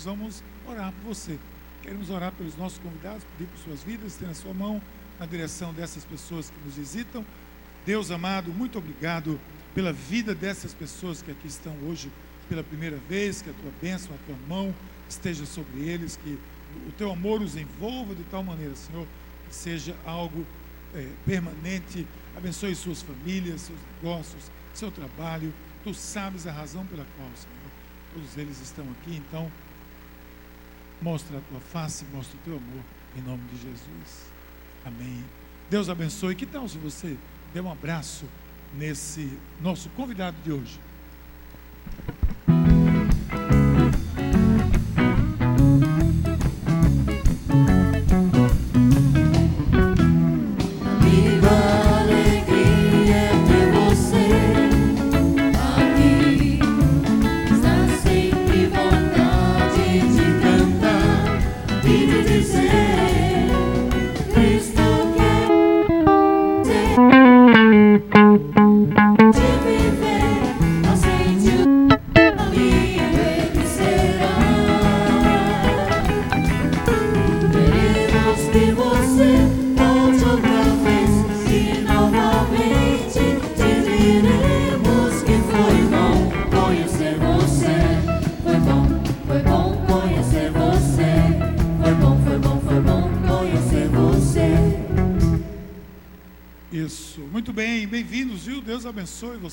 nós vamos orar por você. Queremos orar pelos nossos convidados, pedir por suas vidas, ter na sua mão na direção dessas pessoas que nos visitam. Deus amado, muito obrigado pela vida dessas pessoas que aqui estão hoje pela primeira vez, que a tua bênção, a tua mão esteja sobre eles, que o teu amor os envolva de tal maneira, Senhor, que seja algo é, permanente. Abençoe suas famílias, seus negócios, seu trabalho. Tu sabes a razão pela qual, Senhor, todos eles estão aqui. Então, mostra a tua face, mostra o teu amor, em nome de Jesus. Amém. Deus abençoe. Que tal se você der um abraço nesse nosso convidado de hoje?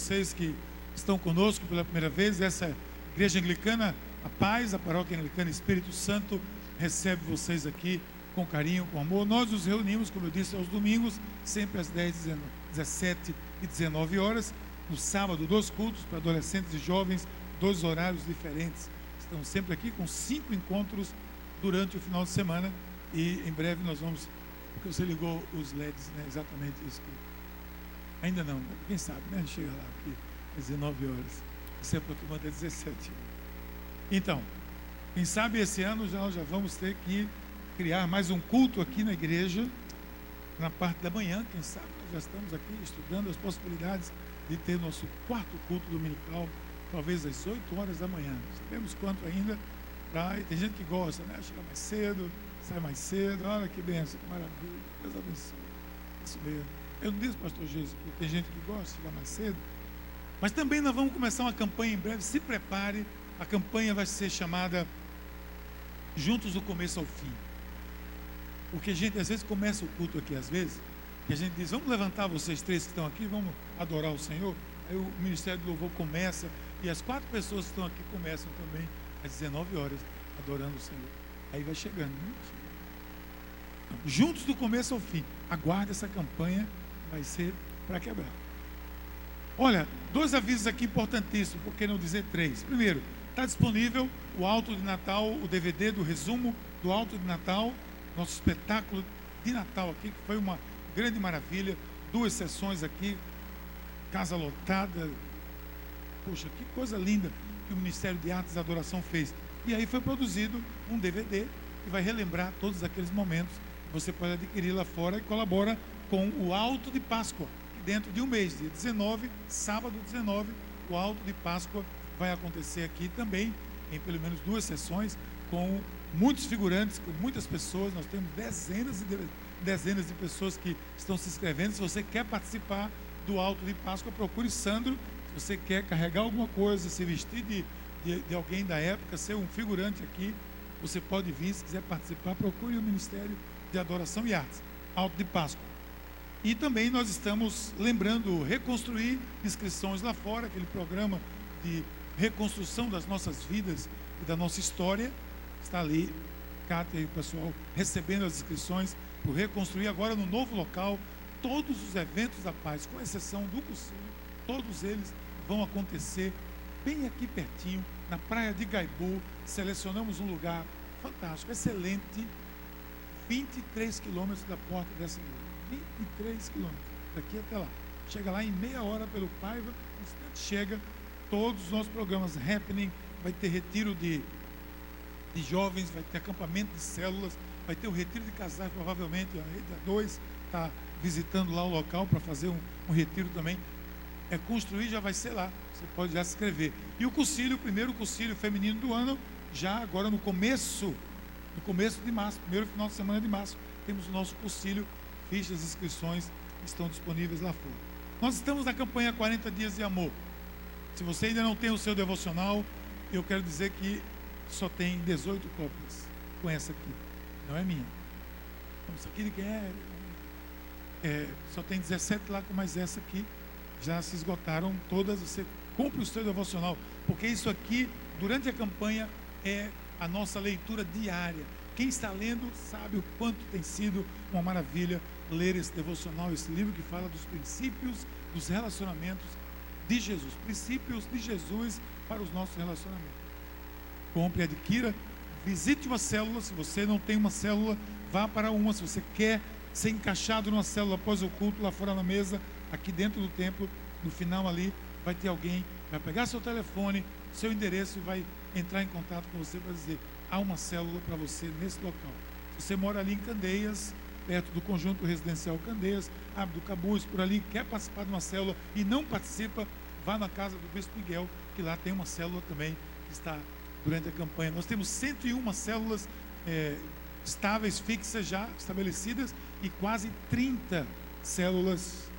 Vocês que estão conosco pela primeira vez. Essa igreja anglicana, a paz, a paróquia anglicana Espírito Santo recebe vocês aqui com carinho, com amor. Nós nos reunimos, como eu disse, aos domingos, sempre às 10, 17 e 19 horas. No sábado, dois cultos para adolescentes e jovens, dois horários diferentes. Estamos sempre aqui com cinco encontros durante o final de semana. E em breve nós vamos. Porque você ligou os LEDs, né? Exatamente isso que Ainda não, quem sabe, né? Chega lá aqui, às 19 horas. Se aproximando às 17. Então, quem sabe esse ano já, já vamos ter que criar mais um culto aqui na igreja, na parte da manhã, quem sabe, nós já estamos aqui estudando as possibilidades de ter nosso quarto culto dominical, talvez às 8 horas da manhã. Sabemos quanto ainda, pra, tem gente que gosta, né? Chega mais cedo, sai mais cedo, olha que benção, que maravilha, Deus abençoe. Isso mesmo. Eu não disse, pastor Jesus, porque tem gente que gosta de chegar mais cedo. Mas também nós vamos começar uma campanha em breve. Se prepare, a campanha vai ser chamada Juntos do Começo ao Fim. Porque a gente às vezes começa o culto aqui, às vezes, e a gente diz, vamos levantar vocês três que estão aqui, vamos adorar o Senhor. Aí o Ministério do Louvor começa, e as quatro pessoas que estão aqui começam também às 19 horas, adorando o Senhor. Aí vai chegando, né? Juntos do começo ao fim. Aguarde essa campanha vai ser para quebrar. Olha, dois avisos aqui importantíssimos, por que não dizer três? Primeiro, está disponível o Alto de Natal, o DVD do resumo do Alto de Natal, nosso espetáculo de Natal aqui, que foi uma grande maravilha. Duas sessões aqui, casa lotada. Poxa, que coisa linda que o Ministério de Artes e Adoração fez. E aí foi produzido um DVD que vai relembrar todos aqueles momentos. Você pode adquirir lá fora e colabora com o Alto de Páscoa. Dentro de um mês, dia 19, sábado 19, o Alto de Páscoa vai acontecer aqui também, em pelo menos duas sessões, com muitos figurantes, com muitas pessoas. Nós temos dezenas e dezenas de pessoas que estão se inscrevendo. Se você quer participar do Alto de Páscoa, procure Sandro. Se você quer carregar alguma coisa, se vestir de, de, de alguém da época, ser um figurante aqui, você pode vir. Se quiser participar, procure o Ministério de Adoração e Artes, Alto de Páscoa. E também nós estamos lembrando reconstruir inscrições lá fora, aquele programa de reconstrução das nossas vidas e da nossa história. Está ali, Cátia e o pessoal recebendo as inscrições por reconstruir agora no novo local. Todos os eventos da paz, com exceção do Cucilho, todos eles vão acontecer bem aqui pertinho, na praia de Gaibu. Selecionamos um lugar fantástico, excelente, 23 quilômetros da porta dessa igreja 23 quilômetros, daqui até lá. Chega lá em meia hora pelo Paiva, chega, todos os nossos programas happening, vai ter retiro de, de jovens, vai ter acampamento de células, vai ter o retiro de casais, provavelmente a rede A2 está visitando lá o local para fazer um, um retiro também. É construir, já vai ser lá. Você pode já se inscrever. E o cursilho, o primeiro cursilho feminino do ano, já agora no começo, no começo de março, primeiro final de semana de março, temos o nosso concílio, fichas, inscrições estão disponíveis lá fora. Nós estamos na campanha 40 dias de amor. Se você ainda não tem o seu devocional, eu quero dizer que só tem 18 cópias com essa aqui. Não é minha. Isso aqui de quem é? é? Só tem 17 lá com mais essa aqui. Já se esgotaram todas. Você compre o seu devocional. Porque isso aqui, durante a campanha, é a nossa leitura diária. Quem está lendo sabe o quanto tem sido uma maravilha ler esse devocional, esse livro que fala dos princípios dos relacionamentos de Jesus, princípios de Jesus para os nossos relacionamentos. Compre, adquira, visite uma célula. Se você não tem uma célula, vá para uma. Se você quer ser encaixado numa célula após o culto, lá fora na mesa, aqui dentro do templo, no final ali, vai ter alguém, vai pegar seu telefone, seu endereço e vai entrar em contato com você para dizer: há uma célula para você nesse local. Se você mora ali em Candeias, perto do conjunto residencial Candeias, Abdo Cabuz, por ali, quer participar de uma célula e não participa, vá na casa do Bispo Miguel, que lá tem uma célula também que está durante a campanha. Nós temos 101 células é, estáveis, fixas já estabelecidas e quase 30 células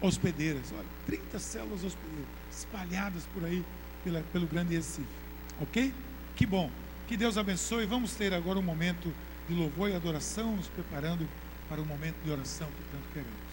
hospedeiras. Olha, 30 células hospedeiras espalhadas por aí pela, pelo Grande Recife. Ok? Que bom. Que Deus abençoe. Vamos ter agora um momento de louvor e adoração, nos preparando para o momento de oração que tanto queremos.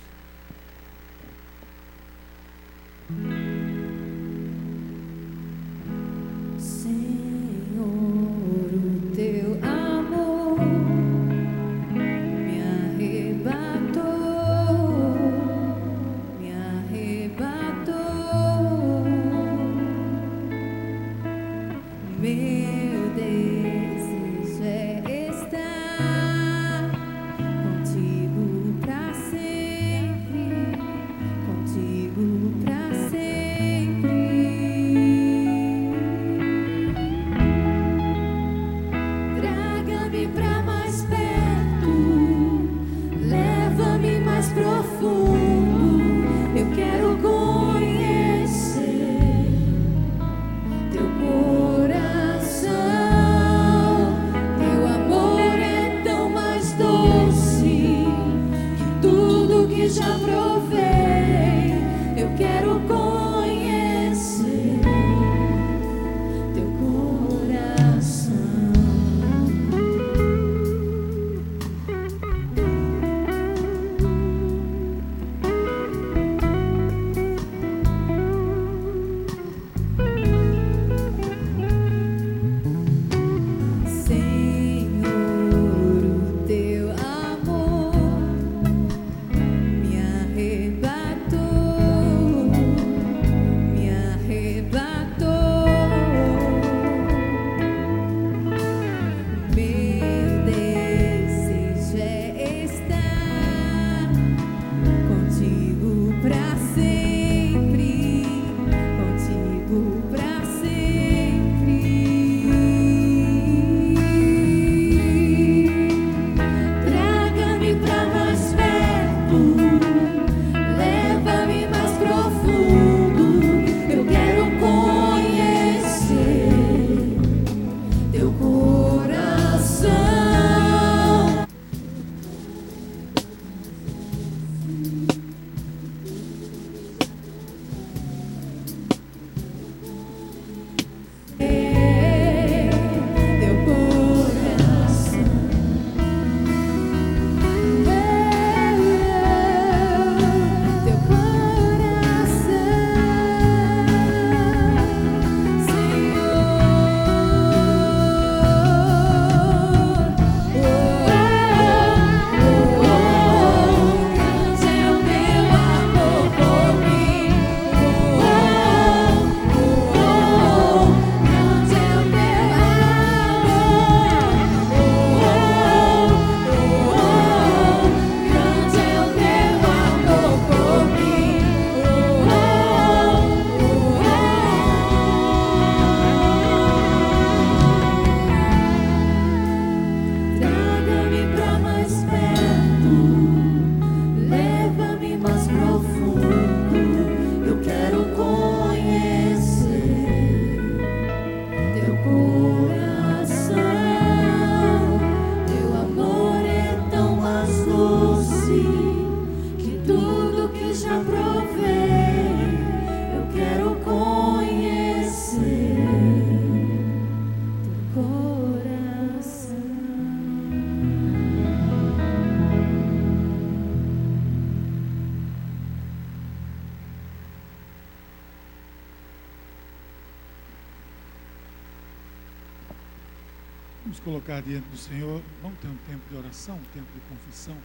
Colocar diante do Senhor, vamos ter um tempo de oração, um tempo de confissão.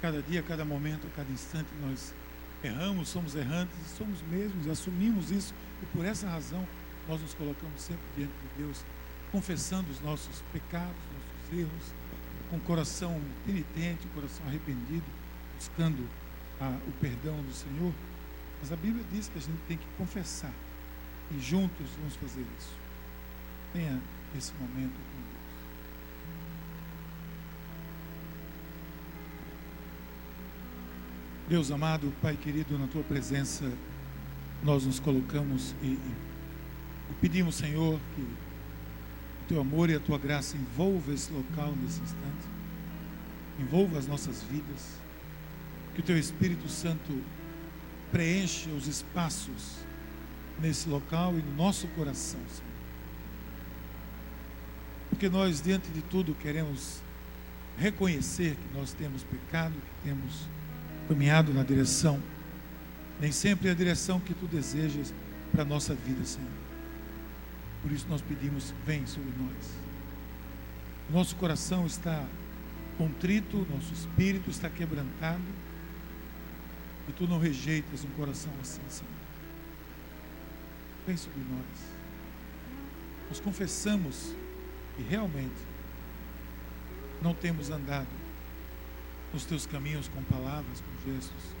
Cada dia, cada momento, cada instante nós erramos, somos errantes, somos mesmos, assumimos isso e por essa razão nós nos colocamos sempre diante de Deus, confessando os nossos pecados, nossos erros, com o coração penitente, o coração arrependido, buscando a, o perdão do Senhor. Mas a Bíblia diz que a gente tem que confessar e juntos vamos fazer isso. Tenha esse momento com Deus. Amado, Pai querido, na tua presença nós nos colocamos e, e pedimos, Senhor, que o teu amor e a tua graça envolva esse local nesse instante, envolva as nossas vidas, que o teu Espírito Santo preencha os espaços nesse local e no nosso coração, Senhor. Porque nós, diante de tudo, queremos reconhecer que nós temos pecado, que temos caminhado na direção, nem sempre é a direção que tu desejas para a nossa vida, Senhor. Por isso nós pedimos, vem sobre nós. Nosso coração está contrito, nosso espírito está quebrantado, e tu não rejeitas um coração assim, Senhor. Vem sobre nós. Nós confessamos que realmente não temos andado nos teus caminhos com palavras, com gestos,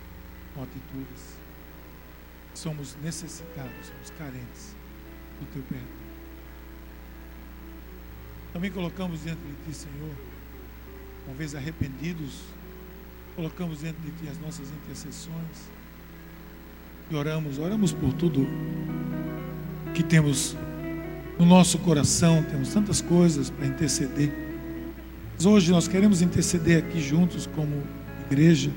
com atitudes. Somos necessitados, somos carentes do teu perdão. Também colocamos diante de ti, Senhor, uma vez arrependidos, colocamos diante de ti as nossas intercessões e oramos, oramos por tudo que temos no nosso coração, temos tantas coisas para interceder. Mas hoje nós queremos interceder aqui juntos como igreja.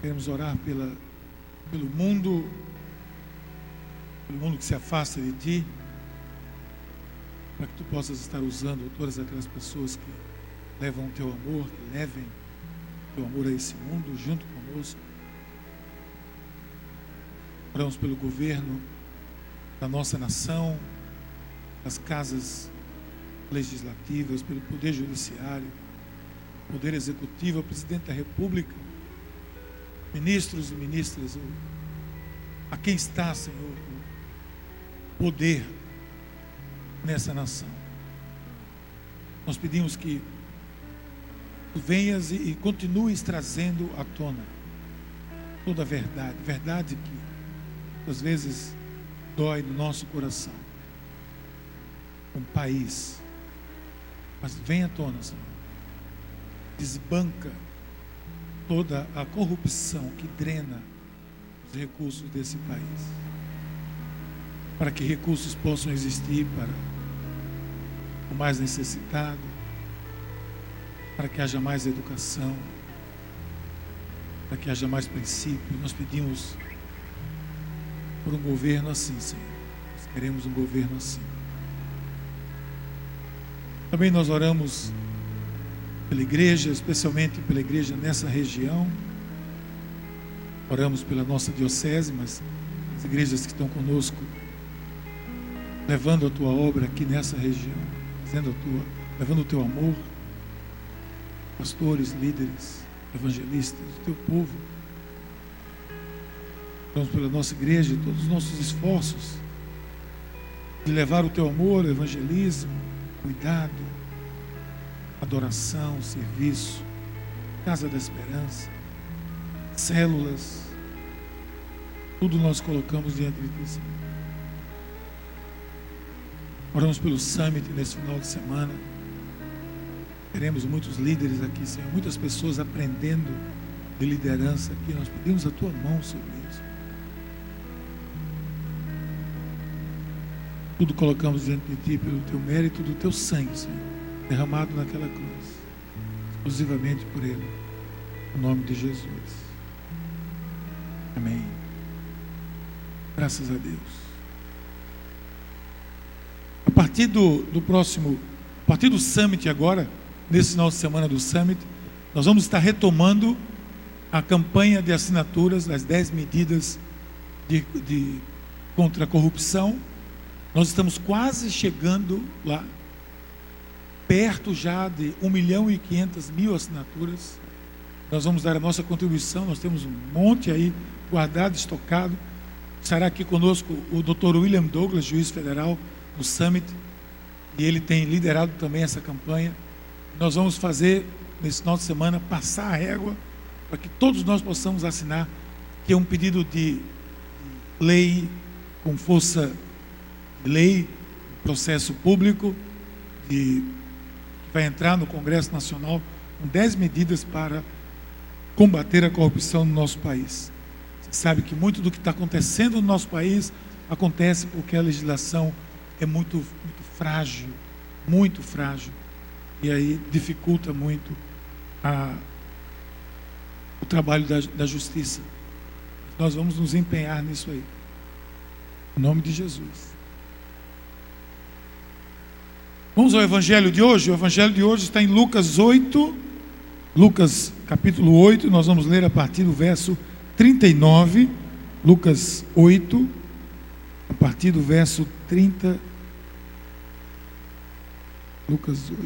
Queremos orar pela, pelo mundo, pelo mundo que se afasta de ti, para que tu possas estar usando todas aquelas pessoas que levam o teu amor, que levem o teu amor a esse mundo junto conosco. Oramos pelo governo da nossa nação, das casas legislativas, pelo Poder Judiciário, Poder Executivo, o Presidente da República, ministros e ministras, a quem está, Senhor, o poder nessa nação. Nós pedimos que tu venhas e, e continues trazendo à tona toda a verdade, verdade que às vezes dói no nosso coração. Um país mas vem à tona, Senhor. Desbanca toda a corrupção que drena os recursos desse país. Para que recursos possam existir para o mais necessitado, para que haja mais educação, para que haja mais princípio. Nós pedimos por um governo assim, Senhor. Nós queremos um governo assim. Também nós oramos pela igreja, especialmente pela igreja nessa região. Oramos pela nossa diocese, mas as igrejas que estão conosco, levando a tua obra aqui nessa região, fazendo a tua, levando o teu amor, pastores, líderes, evangelistas, o teu povo. Oramos pela nossa igreja, todos os nossos esforços de levar o teu amor, o evangelismo, cuidado, adoração, serviço, casa da esperança, células, tudo nós colocamos diante de Ti, Senhor. Oramos pelo summit nesse final de semana. Teremos muitos líderes aqui, Senhor, muitas pessoas aprendendo de liderança aqui. Nós pedimos a Tua mão sobre Tudo colocamos diante de Ti pelo Teu mérito, do Teu sangue, Senhor, derramado naquela cruz, exclusivamente por Ele, no nome de Jesus. Amém. Graças a Deus. A partir do, do próximo, a partir do Summit agora, nesse final de semana do Summit, nós vamos estar retomando a campanha de assinaturas das 10 medidas de, de, contra a corrupção Nós estamos quase chegando lá, perto já de 1 milhão e 500 mil assinaturas. Nós vamos dar a nossa contribuição, nós temos um monte aí guardado, estocado. Estará aqui conosco o Dr. William Douglas, juiz federal do Summit, e ele tem liderado também essa campanha. Nós vamos fazer nesse final de semana passar a régua para que todos nós possamos assinar, que é um pedido de lei com força lei, processo público, de, que vai entrar no Congresso Nacional com 10 medidas para combater a corrupção no nosso país. Você sabe que muito do que está acontecendo no nosso país acontece porque a legislação é muito, muito frágil, muito frágil, e aí dificulta muito a, o trabalho da, da justiça. Nós vamos nos empenhar nisso aí. Em nome de Jesus. Vamos ao evangelho de hoje? O evangelho de hoje está em Lucas 8, Lucas capítulo 8, nós vamos ler a partir do verso 39, Lucas 8, a partir do verso 30. Lucas 8.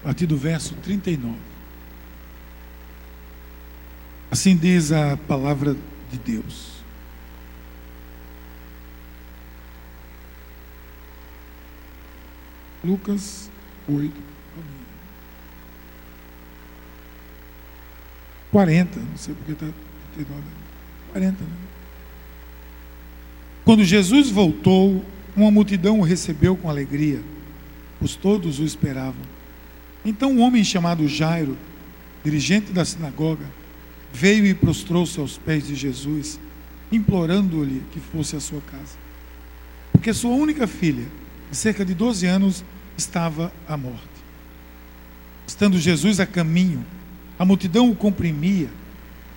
A partir do verso 39. Assim diz a palavra de Deus. Lucas 8. 40, não sei porque está 40, né? Quando Jesus voltou, uma multidão o recebeu com alegria, pois todos o esperavam. Então um homem chamado Jairo, dirigente da sinagoga, veio e prostrou-se aos pés de Jesus, implorando-lhe que fosse à sua casa. Porque sua única filha, de cerca de 12 anos, estava à morte. Estando Jesus a caminho, a multidão o comprimia.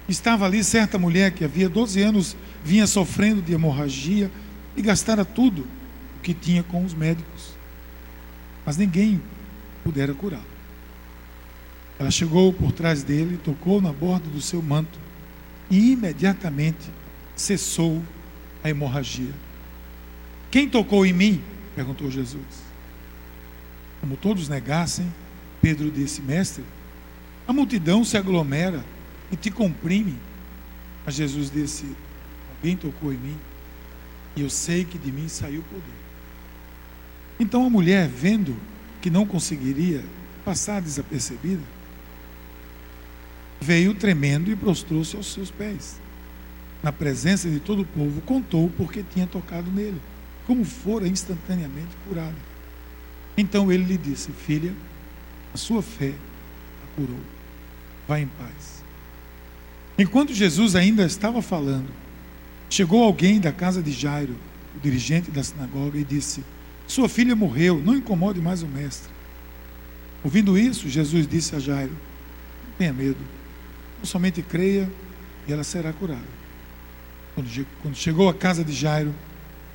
Estava ali certa mulher que havia 12 anos vinha sofrendo de hemorragia e gastara tudo o que tinha com os médicos. Mas ninguém pudera curá-la. Ela chegou por trás dele, tocou na borda do seu manto e imediatamente cessou a hemorragia. Quem tocou em mim? Perguntou Jesus. Como todos negassem, Pedro disse: Mestre, a multidão se aglomera e te comprime. Mas Jesus disse: Alguém tocou em mim e eu sei que de mim saiu o poder. Então a mulher, vendo que não conseguiria passar desapercebida, veio tremendo e prostrou-se aos seus pés. Na presença de todo o povo, contou porque tinha tocado nele como fora instantaneamente curada. Então ele lhe disse: Filha, a sua fé a curou. Vá em paz. Enquanto Jesus ainda estava falando, chegou alguém da casa de Jairo, o dirigente da sinagoga, e disse: Sua filha morreu, não incomode mais o mestre. Ouvindo isso, Jesus disse a Jairo: Não tenha medo, não somente creia e ela será curada. Quando chegou à casa de Jairo,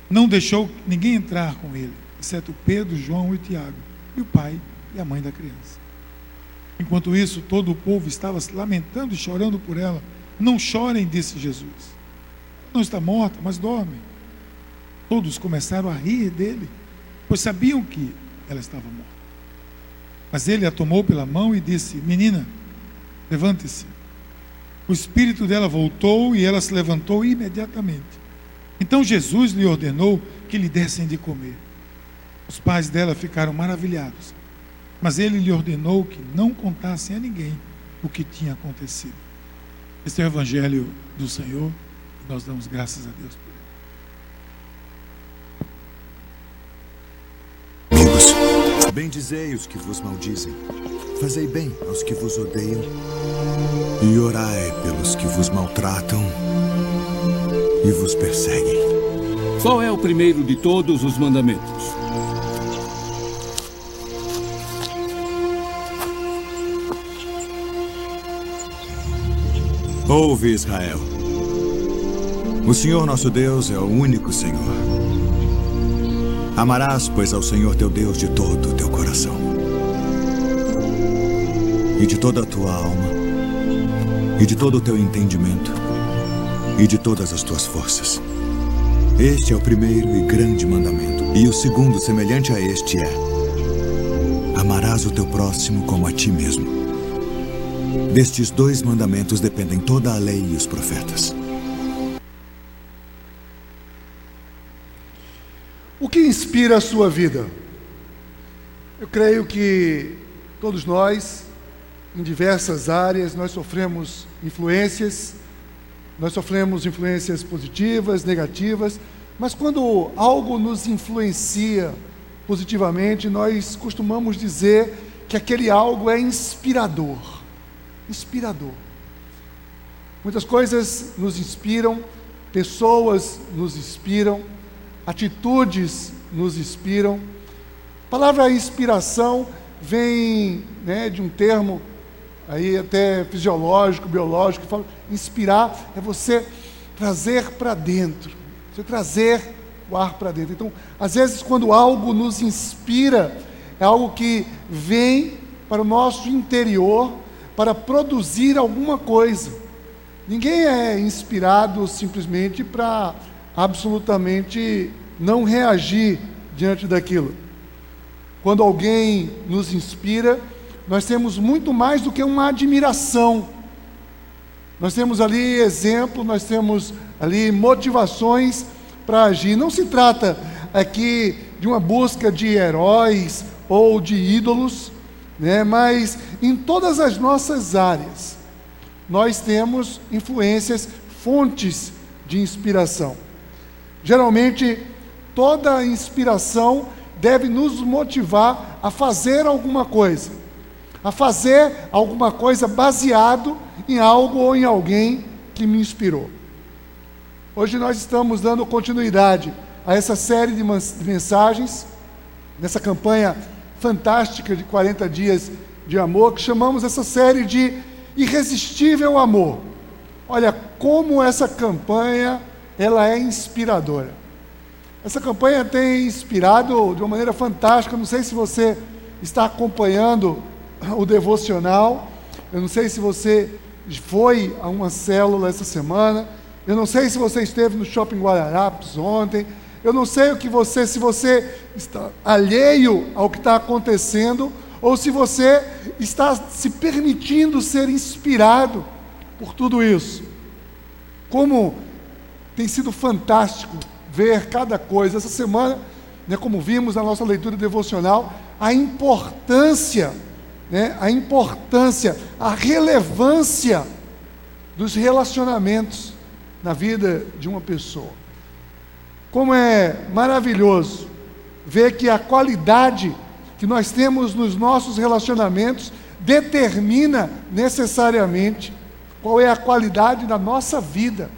não deixou ninguém entrar com ele, exceto Pedro, João e Tiago, e o pai e a mãe da criança. Enquanto isso, todo o povo estava se lamentando e chorando por ela. Não chorem, disse Jesus. Não está morta, mas dorme. Todos começaram a rir dele, pois sabiam que ela estava morta. Mas ele a tomou pela mão e disse: Menina, levante-se. O espírito dela voltou e ela se levantou imediatamente. Então Jesus lhe ordenou que lhe dessem de comer. Os pais dela ficaram maravilhados, mas ele lhe ordenou que não contassem a ninguém o que tinha acontecido. Este é o Evangelho do Senhor e nós damos graças a Deus por ele. Amigos, bendizei os que vos maldizem, fazei bem aos que vos odeiam e orai pelos que vos maltratam e vos perseguem. Qual é o primeiro de todos os mandamentos? Ouve, Israel. O Senhor nosso Deus é o único Senhor. Amarás, pois, ao Senhor teu Deus de todo o teu coração e de toda a tua alma e de todo o teu entendimento e de todas as tuas forças. Este é o primeiro e grande mandamento. E o segundo, semelhante a este, é: Amarás o teu próximo como a ti mesmo. Destes dois mandamentos dependem toda a lei e os profetas. O que inspira a sua vida? Eu creio que todos nós, em diversas áreas, nós sofremos influências, nós sofremos influências positivas, negativas, mas quando algo nos influencia positivamente, nós costumamos dizer que aquele algo é inspirador. Inspirador. Muitas coisas nos inspiram, pessoas nos inspiram, atitudes nos inspiram. A palavra inspiração vem né, de um termo aí até fisiológico, biológico, fala inspirar é você trazer para dentro, você trazer o ar para dentro. Então, às vezes, quando algo nos inspira, é algo que vem para o nosso interior para produzir alguma coisa. Ninguém é inspirado simplesmente para absolutamente não reagir diante daquilo. Quando alguém nos inspira, nós temos muito mais do que uma admiração. Nós temos ali exemplo, nós temos ali motivações para agir. Não se trata aqui de uma busca de heróis ou de ídolos, né? mas em todas as nossas áreas nós temos influências, fontes de inspiração. Geralmente, toda inspiração deve nos motivar a fazer alguma coisa, a fazer alguma coisa baseado em algo ou em alguém que me inspirou. Hoje nós estamos dando continuidade a essa série de mensagens, nessa campanha fantástica de 40 dias de amor, que chamamos essa série de Irresistível Amor. Olha como essa campanha ela é inspiradora. Essa campanha tem inspirado de uma maneira fantástica. Não sei se você está acompanhando o devocional. Eu não sei se você foi a uma célula essa semana. Eu não sei se você esteve no Shopping Guararapes ontem. Eu não sei o que você, se você está alheio ao que está acontecendo, ou se você está se permitindo ser inspirado por tudo isso. Como tem sido fantástico ver cada coisa. Essa semana, né, como vimos na nossa leitura devocional, a importância, né, a importância, a relevância dos relacionamentos na vida de uma pessoa. Como é maravilhoso ver que a qualidade que nós temos nos nossos relacionamentos determina necessariamente qual é a qualidade da nossa vida.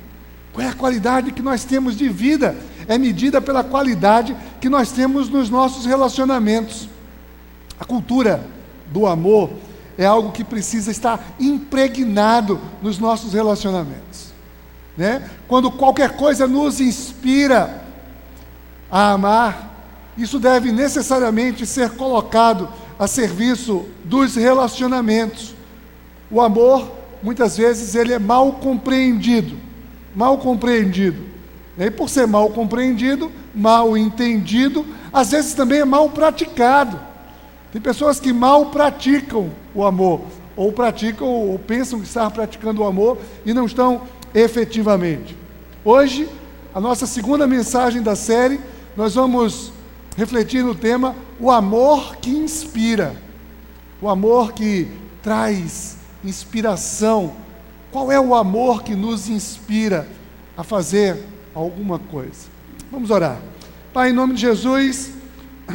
Qual é a qualidade que nós temos de vida? É medida pela qualidade que nós temos nos nossos relacionamentos. A cultura do amor é algo que precisa estar impregnado nos nossos relacionamentos. Né? Quando qualquer coisa nos inspira a amar, isso deve necessariamente ser colocado a serviço dos relacionamentos. O amor, muitas vezes, ele é mal compreendido mal compreendido. E por ser mal compreendido, mal entendido, às vezes também é mal praticado. Tem pessoas que mal praticam o amor, ou praticam ou pensam que estão praticando o amor e não estão efetivamente. Hoje, a nossa segunda mensagem da série, nós vamos refletir no tema o amor que inspira. O amor que traz inspiração qual é o amor que nos inspira a fazer alguma coisa? Vamos orar. Pai, em nome de Jesus,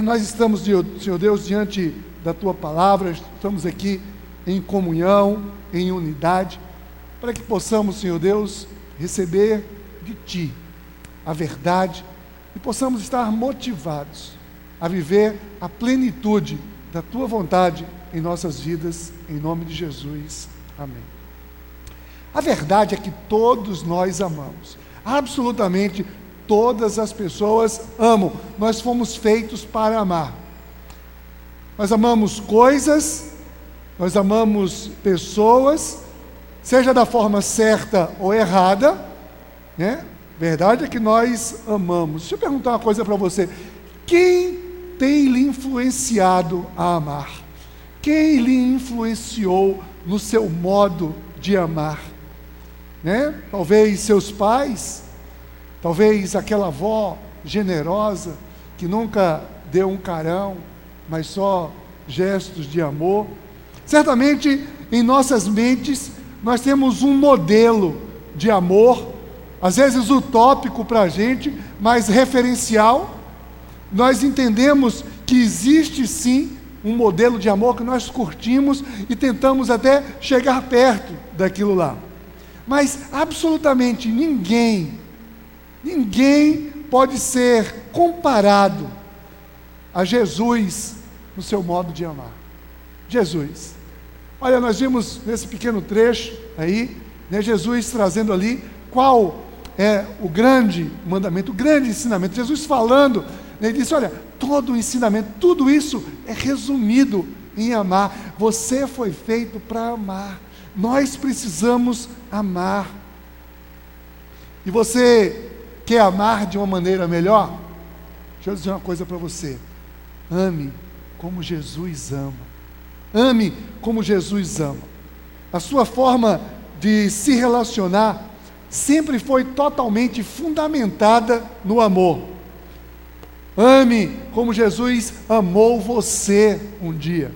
nós estamos, Senhor Deus, diante da tua palavra, estamos aqui em comunhão, em unidade, para que possamos, Senhor Deus, receber de ti a verdade e possamos estar motivados a viver a plenitude da tua vontade em nossas vidas, em nome de Jesus. Amém. A verdade é que todos nós amamos. Absolutamente todas as pessoas amam. Nós fomos feitos para amar. Nós amamos coisas, nós amamos pessoas, seja da forma certa ou errada, Né? Verdade é que nós amamos. Deixa eu perguntar uma coisa para você. Quem tem lhe influenciado a amar? Quem lhe influenciou no seu modo de amar? Né? Talvez seus pais, talvez aquela avó generosa que nunca deu um carão, mas só gestos de amor. Certamente em nossas mentes nós temos um modelo de amor, às vezes utópico para a gente, mas referencial. Nós entendemos que existe sim um modelo de amor que nós curtimos e tentamos até chegar perto daquilo lá. Mas absolutamente ninguém, ninguém pode ser comparado a Jesus no seu modo de amar. Jesus. Olha, nós vimos nesse pequeno trecho aí, né, Jesus trazendo ali qual é o grande mandamento, o grande ensinamento. Jesus falando, né, ele disse: Olha, todo o ensinamento, tudo isso é resumido em amar. Você foi feito para amar. Nós precisamos amar. E você quer amar de uma maneira melhor? Deixa eu dizer uma coisa para você. Ame como Jesus ama. Ame como Jesus ama. A sua forma de se relacionar sempre foi totalmente fundamentada no amor. Ame como Jesus amou você um dia.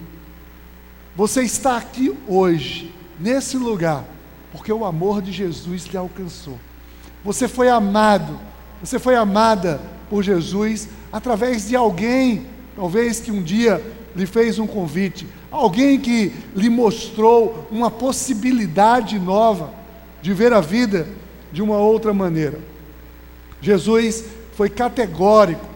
Você está aqui hoje, nesse lugar, porque o amor de Jesus lhe alcançou. Você foi amado, você foi amada por Jesus através de alguém Talvez que um dia lhe fez um convite, alguém que lhe mostrou uma possibilidade nova de ver a vida de uma outra maneira. Jesus foi categórico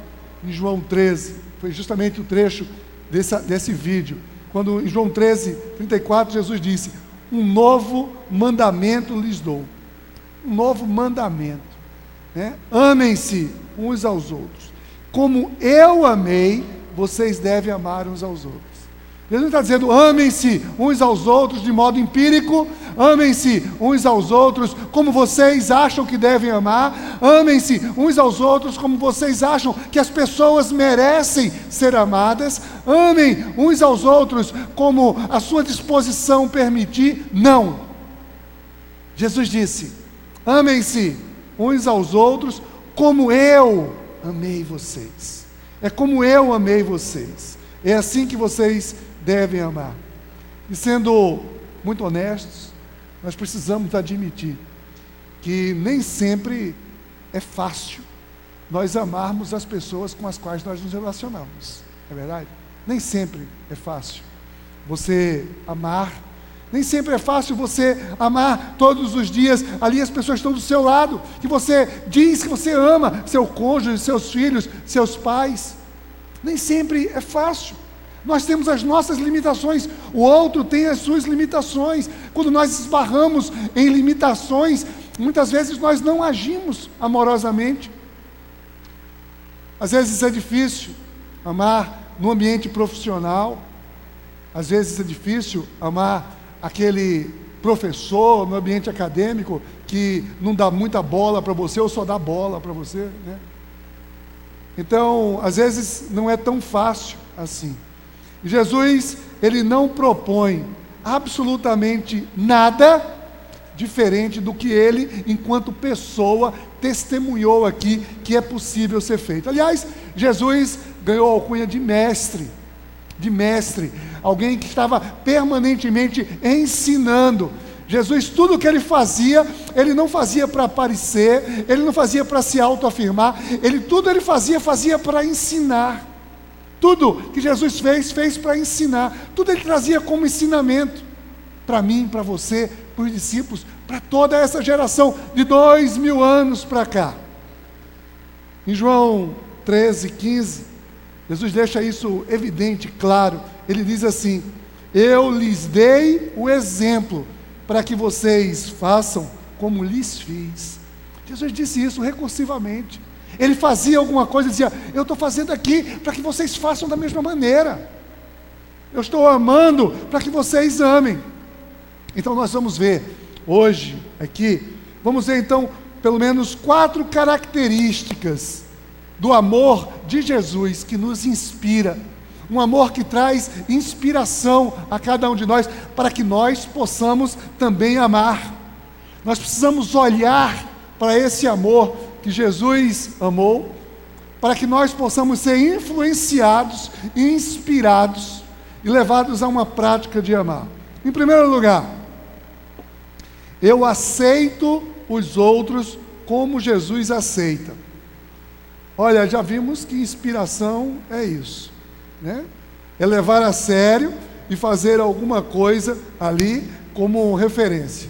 em João 13, foi justamente o trecho desse, desse vídeo. Quando em João 13, 34, Jesus disse: Um novo mandamento lhes dou. Novo mandamento. Né? Amem-se uns aos outros. Como eu amei, vocês devem amar uns aos outros. Jesus está dizendo: amem-se uns aos outros de modo empírico, amem-se uns aos outros como vocês acham que devem amar, amem-se uns aos outros como vocês acham que as pessoas merecem ser amadas, amem uns aos outros como a sua disposição permitir. Não. Jesus disse: amem-se uns aos outros como eu amei vocês. É como eu amei vocês. É assim que vocês devem amar. E sendo muito honestos, nós precisamos admitir que nem sempre é fácil nós amarmos as pessoas com as quais nós nos relacionamos. É verdade? Nem sempre é fácil você amar. Nem sempre é fácil você amar todos os dias. Ali as pessoas estão do seu lado, que você diz que você ama seu cônjuge, seus filhos, seus pais. Nem sempre é fácil. Nós temos as nossas limitações, o outro tem as suas limitações. Quando nós esbarramos em limitações, muitas vezes nós não agimos amorosamente. Às vezes é difícil amar no ambiente profissional, às vezes é difícil amar aquele professor no ambiente acadêmico que não dá muita bola para você ou só dá bola para você, né? Então, às vezes não é tão fácil assim. Jesus, ele não propõe absolutamente nada diferente do que ele, enquanto pessoa, testemunhou aqui que é possível ser feito. Aliás, Jesus ganhou a alcunha de mestre, de mestre, alguém que estava permanentemente ensinando. Jesus, tudo que ele fazia, ele não fazia para aparecer, ele não fazia para se autoafirmar, ele tudo ele fazia, fazia para ensinar. Tudo que Jesus fez, fez para ensinar. Tudo ele trazia como ensinamento para mim, para você, para os discípulos, para toda essa geração de dois mil anos para cá. Em João 13, 15, Jesus deixa isso evidente, claro. Ele diz assim: Eu lhes dei o exemplo para que vocês façam como lhes fiz. Jesus disse isso recursivamente. Ele fazia alguma coisa e dizia: Eu estou fazendo aqui para que vocês façam da mesma maneira. Eu estou amando para que vocês amem. Então nós vamos ver hoje aqui, vamos ver então pelo menos quatro características do amor de Jesus que nos inspira. Um amor que traz inspiração a cada um de nós, para que nós possamos também amar. Nós precisamos olhar para esse amor que Jesus amou, para que nós possamos ser influenciados inspirados e levados a uma prática de amar. Em primeiro lugar, eu aceito os outros como Jesus aceita. Olha, já vimos que inspiração é isso, né? É levar a sério e fazer alguma coisa ali como referência.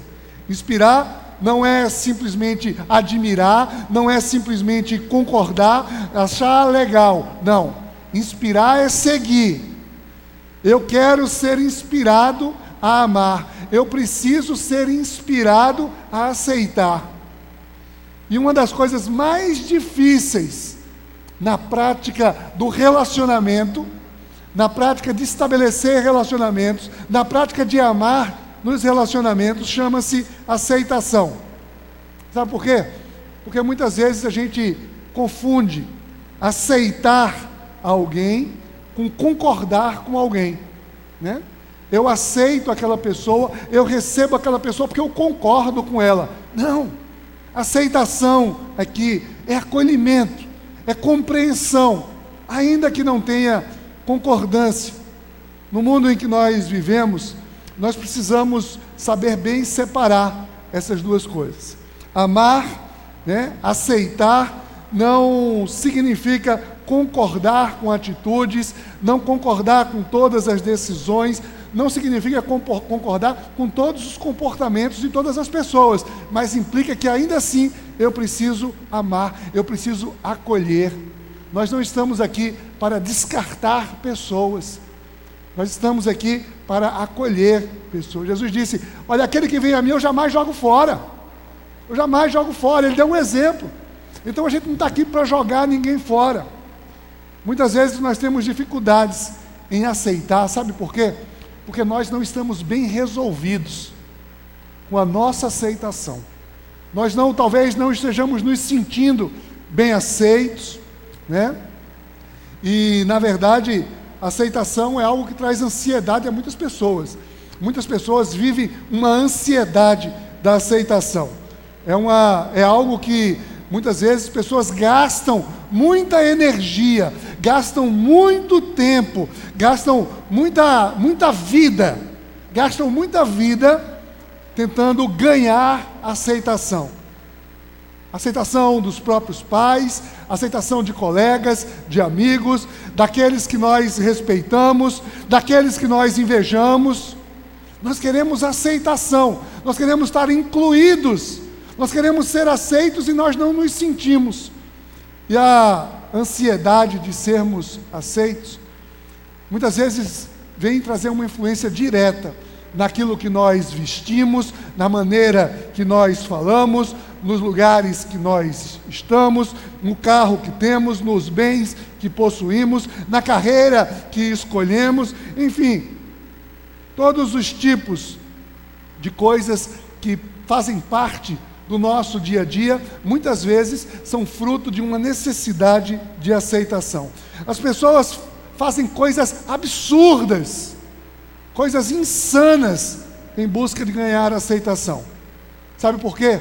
Inspirar não é simplesmente admirar, não é simplesmente concordar, achar legal. Não. Inspirar é seguir. Eu quero ser inspirado a amar. Eu preciso ser inspirado a aceitar. E uma das coisas mais difíceis na prática do relacionamento, na prática de estabelecer relacionamentos, na prática de amar nos relacionamentos, chama-se aceitação. Sabe por quê? Porque muitas vezes a gente confunde aceitar alguém com concordar com alguém, né? Eu aceito aquela pessoa, eu recebo aquela pessoa porque eu concordo com ela. Não. Aceitação aqui é acolhimento, é compreensão, ainda que não tenha concordância. No mundo em que nós vivemos, nós precisamos saber bem separar essas duas coisas. Amar, né, aceitar, não significa concordar com atitudes, não concordar com todas as decisões, não significa concordar com todos os comportamentos de todas as pessoas, mas implica que ainda assim eu preciso amar, eu preciso acolher. Nós não estamos aqui para descartar pessoas, nós estamos aqui para acolher pessoas. Jesus disse: Olha, aquele que vem a mim eu jamais jogo fora, eu jamais jogo fora. Ele deu um exemplo. Então a gente não está aqui para jogar ninguém fora. Muitas vezes nós temos dificuldades em aceitar, sabe por quê? porque nós não estamos bem resolvidos com a nossa aceitação. Nós não, talvez não estejamos nos sentindo bem aceitos, né? E na verdade, aceitação é algo que traz ansiedade a muitas pessoas. Muitas pessoas vivem uma ansiedade da aceitação. É, uma, é algo que muitas vezes pessoas gastam muita energia, gastam muito tempo, gastam muita, muita vida, gastam muita vida tentando ganhar aceitação. Aceitação dos próprios pais, aceitação de colegas, de amigos, daqueles que nós respeitamos, daqueles que nós invejamos. Nós queremos aceitação, nós queremos estar incluídos, nós queremos ser aceitos e nós não nos sentimos. E a ansiedade de sermos aceitos, muitas vezes vem trazer uma influência direta naquilo que nós vestimos, na maneira que nós falamos, nos lugares que nós estamos, no carro que temos, nos bens que possuímos, na carreira que escolhemos, enfim, todos os tipos de coisas que fazem parte do nosso dia a dia, muitas vezes são fruto de uma necessidade de aceitação. As pessoas fazem coisas absurdas, coisas insanas em busca de ganhar aceitação. Sabe por quê?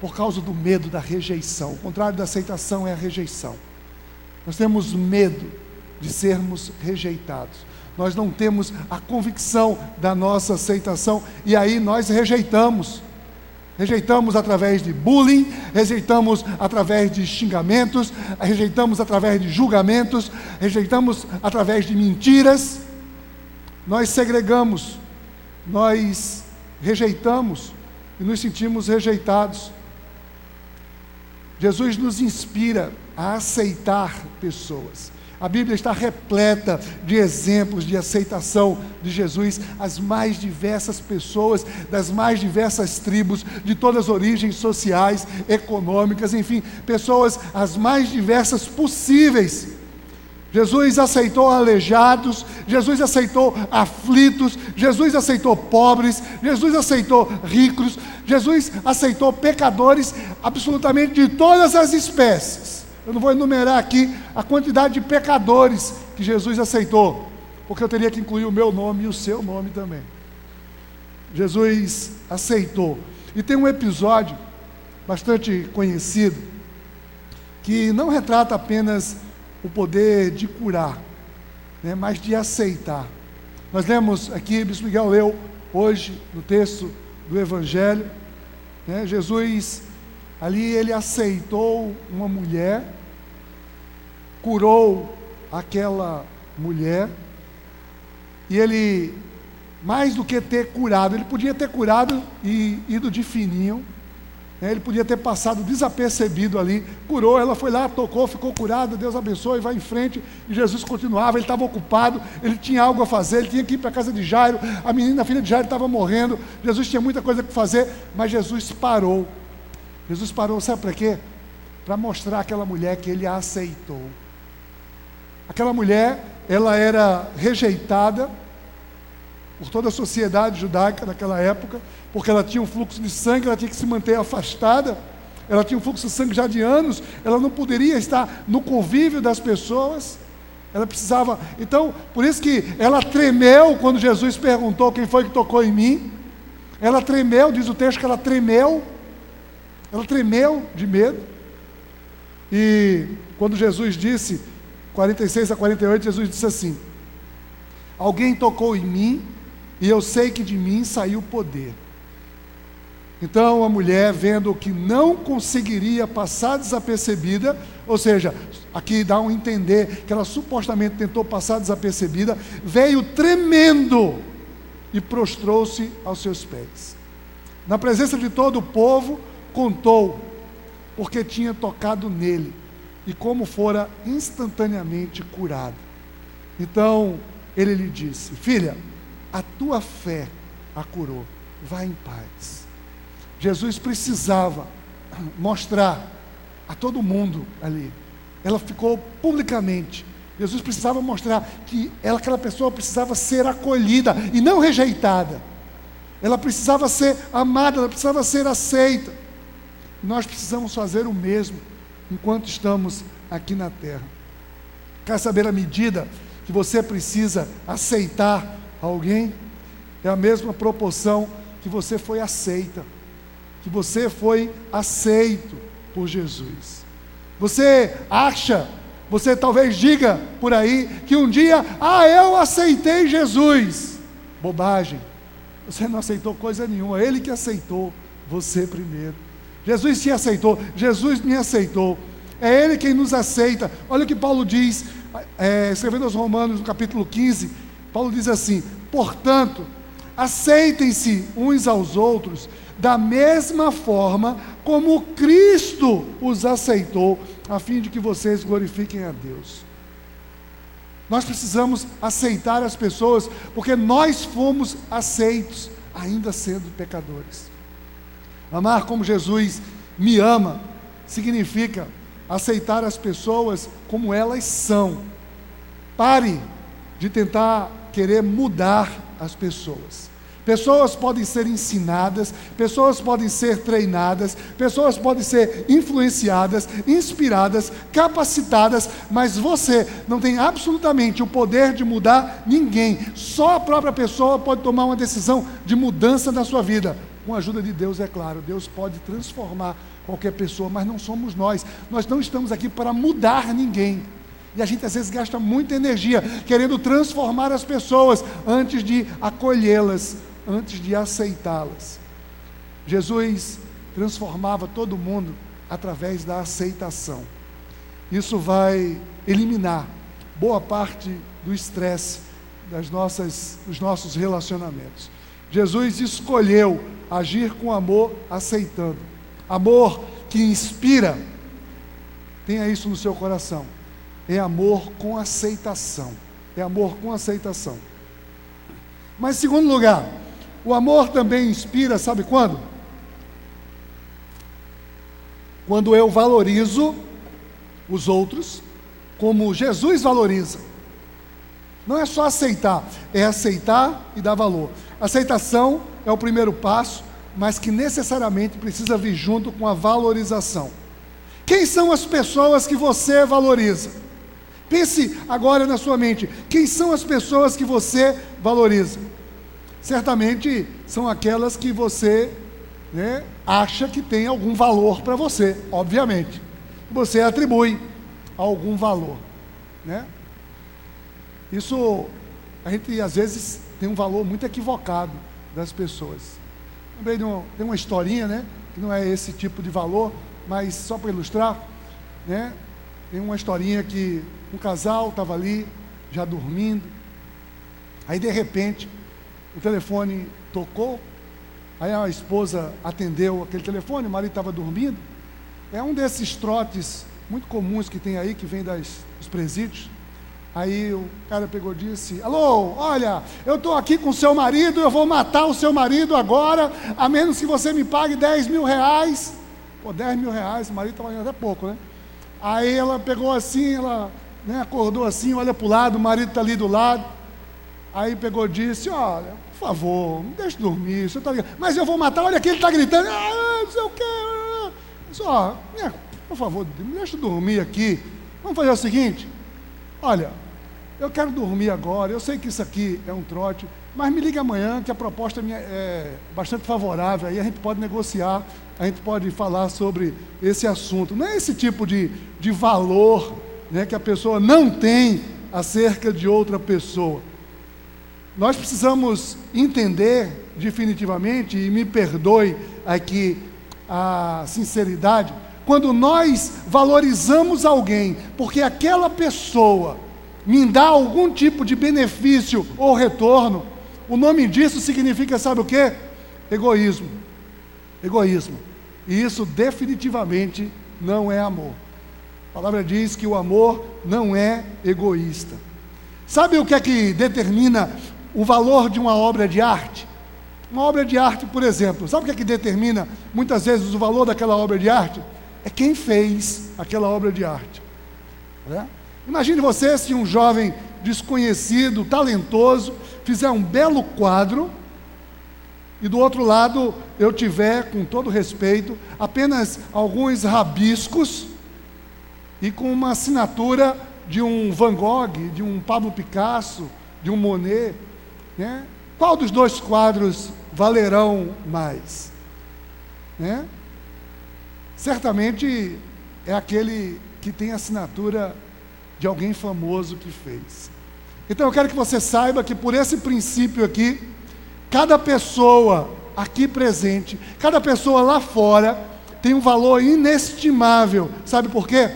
Por causa do medo da rejeição. O contrário da aceitação é a rejeição. Nós temos medo de sermos rejeitados. Nós não temos a convicção da nossa aceitação e aí nós rejeitamos. Rejeitamos através de bullying, rejeitamos através de xingamentos, rejeitamos através de julgamentos, rejeitamos através de mentiras. Nós segregamos, nós rejeitamos e nos sentimos rejeitados. Jesus nos inspira a aceitar pessoas. A Bíblia está repleta de exemplos de aceitação de Jesus às mais diversas pessoas, das mais diversas tribos, de todas as origens sociais, econômicas, enfim, pessoas as mais diversas possíveis. Jesus aceitou aleijados, Jesus aceitou aflitos, Jesus aceitou pobres, Jesus aceitou ricos, Jesus aceitou pecadores absolutamente de todas as espécies. Eu não vou enumerar aqui a quantidade de pecadores que Jesus aceitou, porque eu teria que incluir o meu nome e o seu nome também. Jesus aceitou. E tem um episódio bastante conhecido que não retrata apenas o poder de curar, né, mas de aceitar. Nós lemos aqui, Bispo Miguel leu hoje no texto do Evangelho, né, Jesus ali ele aceitou uma mulher, curou aquela mulher, e ele, mais do que ter curado, ele podia ter curado e ido de fininho? Ele podia ter passado desapercebido ali, curou, ela foi lá, tocou, ficou curada, Deus abençoe, vai em frente. E Jesus continuava, ele estava ocupado, ele tinha algo a fazer, ele tinha que ir para a casa de Jairo, a menina, a filha de Jairo estava morrendo, Jesus tinha muita coisa para fazer, mas Jesus parou. Jesus parou, sabe para quê? Para mostrar aquela mulher que ele a aceitou. Aquela mulher, ela era rejeitada por toda a sociedade judaica naquela época, porque ela tinha um fluxo de sangue, ela tinha que se manter afastada, ela tinha um fluxo de sangue já de anos, ela não poderia estar no convívio das pessoas, ela precisava. Então, por isso que ela tremeu quando Jesus perguntou quem foi que tocou em mim. Ela tremeu, diz o texto que ela tremeu, ela tremeu de medo. E quando Jesus disse, 46 a 48, Jesus disse assim: Alguém tocou em mim, e eu sei que de mim saiu poder. Então a mulher, vendo que não conseguiria passar desapercebida, ou seja, aqui dá um entender que ela supostamente tentou passar desapercebida, veio tremendo e prostrou-se aos seus pés. Na presença de todo o povo, contou, porque tinha tocado nele e como fora instantaneamente curado. Então ele lhe disse: Filha, a tua fé a curou, vá em paz. Jesus precisava mostrar a todo mundo ali. Ela ficou publicamente. Jesus precisava mostrar que ela, aquela pessoa precisava ser acolhida e não rejeitada. Ela precisava ser amada, ela precisava ser aceita. Nós precisamos fazer o mesmo enquanto estamos aqui na terra. Quer saber a medida que você precisa aceitar alguém? É a mesma proporção que você foi aceita que você foi aceito por Jesus. Você acha, você talvez diga por aí, que um dia, ah, eu aceitei Jesus. Bobagem. Você não aceitou coisa nenhuma, ele que aceitou você primeiro. Jesus te aceitou, Jesus me aceitou. É Ele quem nos aceita. Olha o que Paulo diz, é, escrevendo aos Romanos, no capítulo 15. Paulo diz assim: Portanto, aceitem-se uns aos outros da mesma forma como Cristo os aceitou, a fim de que vocês glorifiquem a Deus. Nós precisamos aceitar as pessoas, porque nós fomos aceitos, ainda sendo pecadores. Amar como Jesus me ama, significa aceitar as pessoas como elas são. Pare de tentar querer mudar as pessoas. Pessoas podem ser ensinadas, pessoas podem ser treinadas, pessoas podem ser influenciadas, inspiradas, capacitadas, mas você não tem absolutamente o poder de mudar ninguém. Só a própria pessoa pode tomar uma decisão de mudança na sua vida. Com a ajuda de Deus, é claro, Deus pode transformar qualquer pessoa, mas não somos nós. Nós não estamos aqui para mudar ninguém. E a gente às vezes gasta muita energia querendo transformar as pessoas antes de acolhê-las antes de aceitá-las. Jesus transformava todo mundo através da aceitação. Isso vai eliminar boa parte do estresse das nossas, dos nossos relacionamentos. Jesus escolheu agir com amor, aceitando. Amor que inspira. Tenha isso no seu coração. É amor com aceitação. É amor com aceitação. Mas, segundo lugar, o amor também inspira, sabe quando? Quando eu valorizo os outros como Jesus valoriza. Não é só aceitar, é aceitar e dar valor. Aceitação é o primeiro passo, mas que necessariamente precisa vir junto com a valorização. Quem são as pessoas que você valoriza? Pense agora na sua mente: quem são as pessoas que você valoriza? Certamente são aquelas que você né, acha que tem algum valor para você, obviamente. Você atribui algum valor. Né? Isso, a gente às vezes tem um valor muito equivocado das pessoas. Lembrei de uma, uma historinha, né? Que não é esse tipo de valor, mas só para ilustrar, né? Tem uma historinha que um casal estava ali, já dormindo. Aí de repente, o telefone tocou. Aí a esposa atendeu aquele telefone, o marido estava dormindo. É um desses trotes muito comuns que tem aí, que vem das, dos presídios. Aí o cara pegou e disse: Alô, olha, eu estou aqui com o seu marido, eu vou matar o seu marido agora, a menos que você me pague 10 mil reais. Pô, 10 mil reais, o marido estava ganhando até pouco, né? Aí ela pegou assim, ela né, acordou assim, olha para o lado, o marido está ali do lado. Aí pegou e disse: Olha, por favor, me deixe dormir, você tá mas eu vou matar, olha aqui, ele está gritando, ah, não sei o quê. Só, né, por favor, me deixe dormir aqui. Vamos fazer o seguinte: olha, eu quero dormir agora, eu sei que isso aqui é um trote, mas me liga amanhã que a proposta é bastante favorável, aí a gente pode negociar, a gente pode falar sobre esse assunto. Não é esse tipo de, de valor né, que a pessoa não tem acerca de outra pessoa. Nós precisamos entender definitivamente, e me perdoe aqui a sinceridade, quando nós valorizamos alguém, porque aquela pessoa me dá algum tipo de benefício ou retorno, o nome disso significa, sabe o que? Egoísmo. Egoísmo. E isso definitivamente não é amor. A palavra diz que o amor não é egoísta. Sabe o que é que determina o valor de uma obra de arte? Uma obra de arte, por exemplo, sabe o que é que determina muitas vezes o valor daquela obra de arte? É quem fez aquela obra de arte. Né? Imagine você se um jovem desconhecido, talentoso, fizer um belo quadro e do outro lado eu tiver, com todo respeito, apenas alguns rabiscos e com uma assinatura de um Van Gogh, de um Pablo Picasso, de um Monet, né? Qual dos dois quadros valerão mais? Né? Certamente é aquele que tem assinatura de alguém famoso que fez. Então eu quero que você saiba que por esse princípio aqui, cada pessoa aqui presente, cada pessoa lá fora, tem um valor inestimável. Sabe por quê?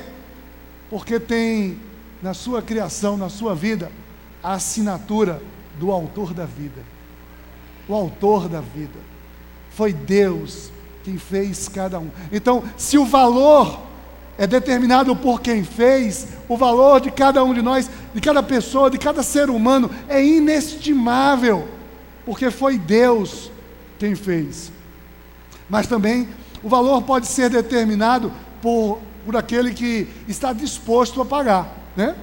Porque tem na sua criação, na sua vida, a assinatura do autor da vida. O autor da vida. Foi Deus quem fez cada um. Então, se o valor é determinado por quem fez, o valor de cada um de nós, de cada pessoa, de cada ser humano é inestimável, porque foi Deus quem fez. Mas também o valor pode ser determinado por, por aquele que está disposto a pagar, né?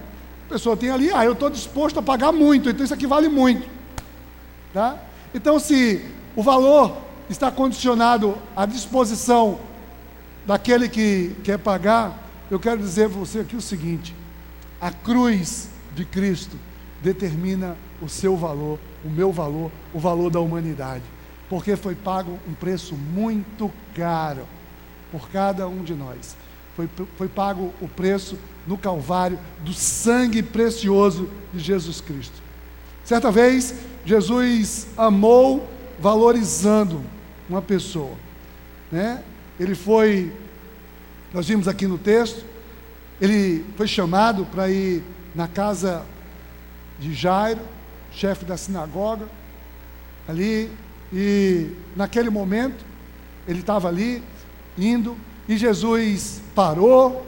A pessoa tem ali, ah, eu estou disposto a pagar muito, então isso aqui vale muito, tá? Então, se o valor está condicionado à disposição daquele que quer pagar, eu quero dizer a você aqui o seguinte: a cruz de Cristo determina o seu valor, o meu valor, o valor da humanidade, porque foi pago um preço muito caro por cada um de nós. Foi, foi pago o preço no Calvário do sangue precioso de Jesus Cristo. Certa vez, Jesus amou valorizando uma pessoa, né? Ele foi, nós vimos aqui no texto, ele foi chamado para ir na casa de Jairo, chefe da sinagoga, ali, e naquele momento, ele estava ali, indo, e Jesus parou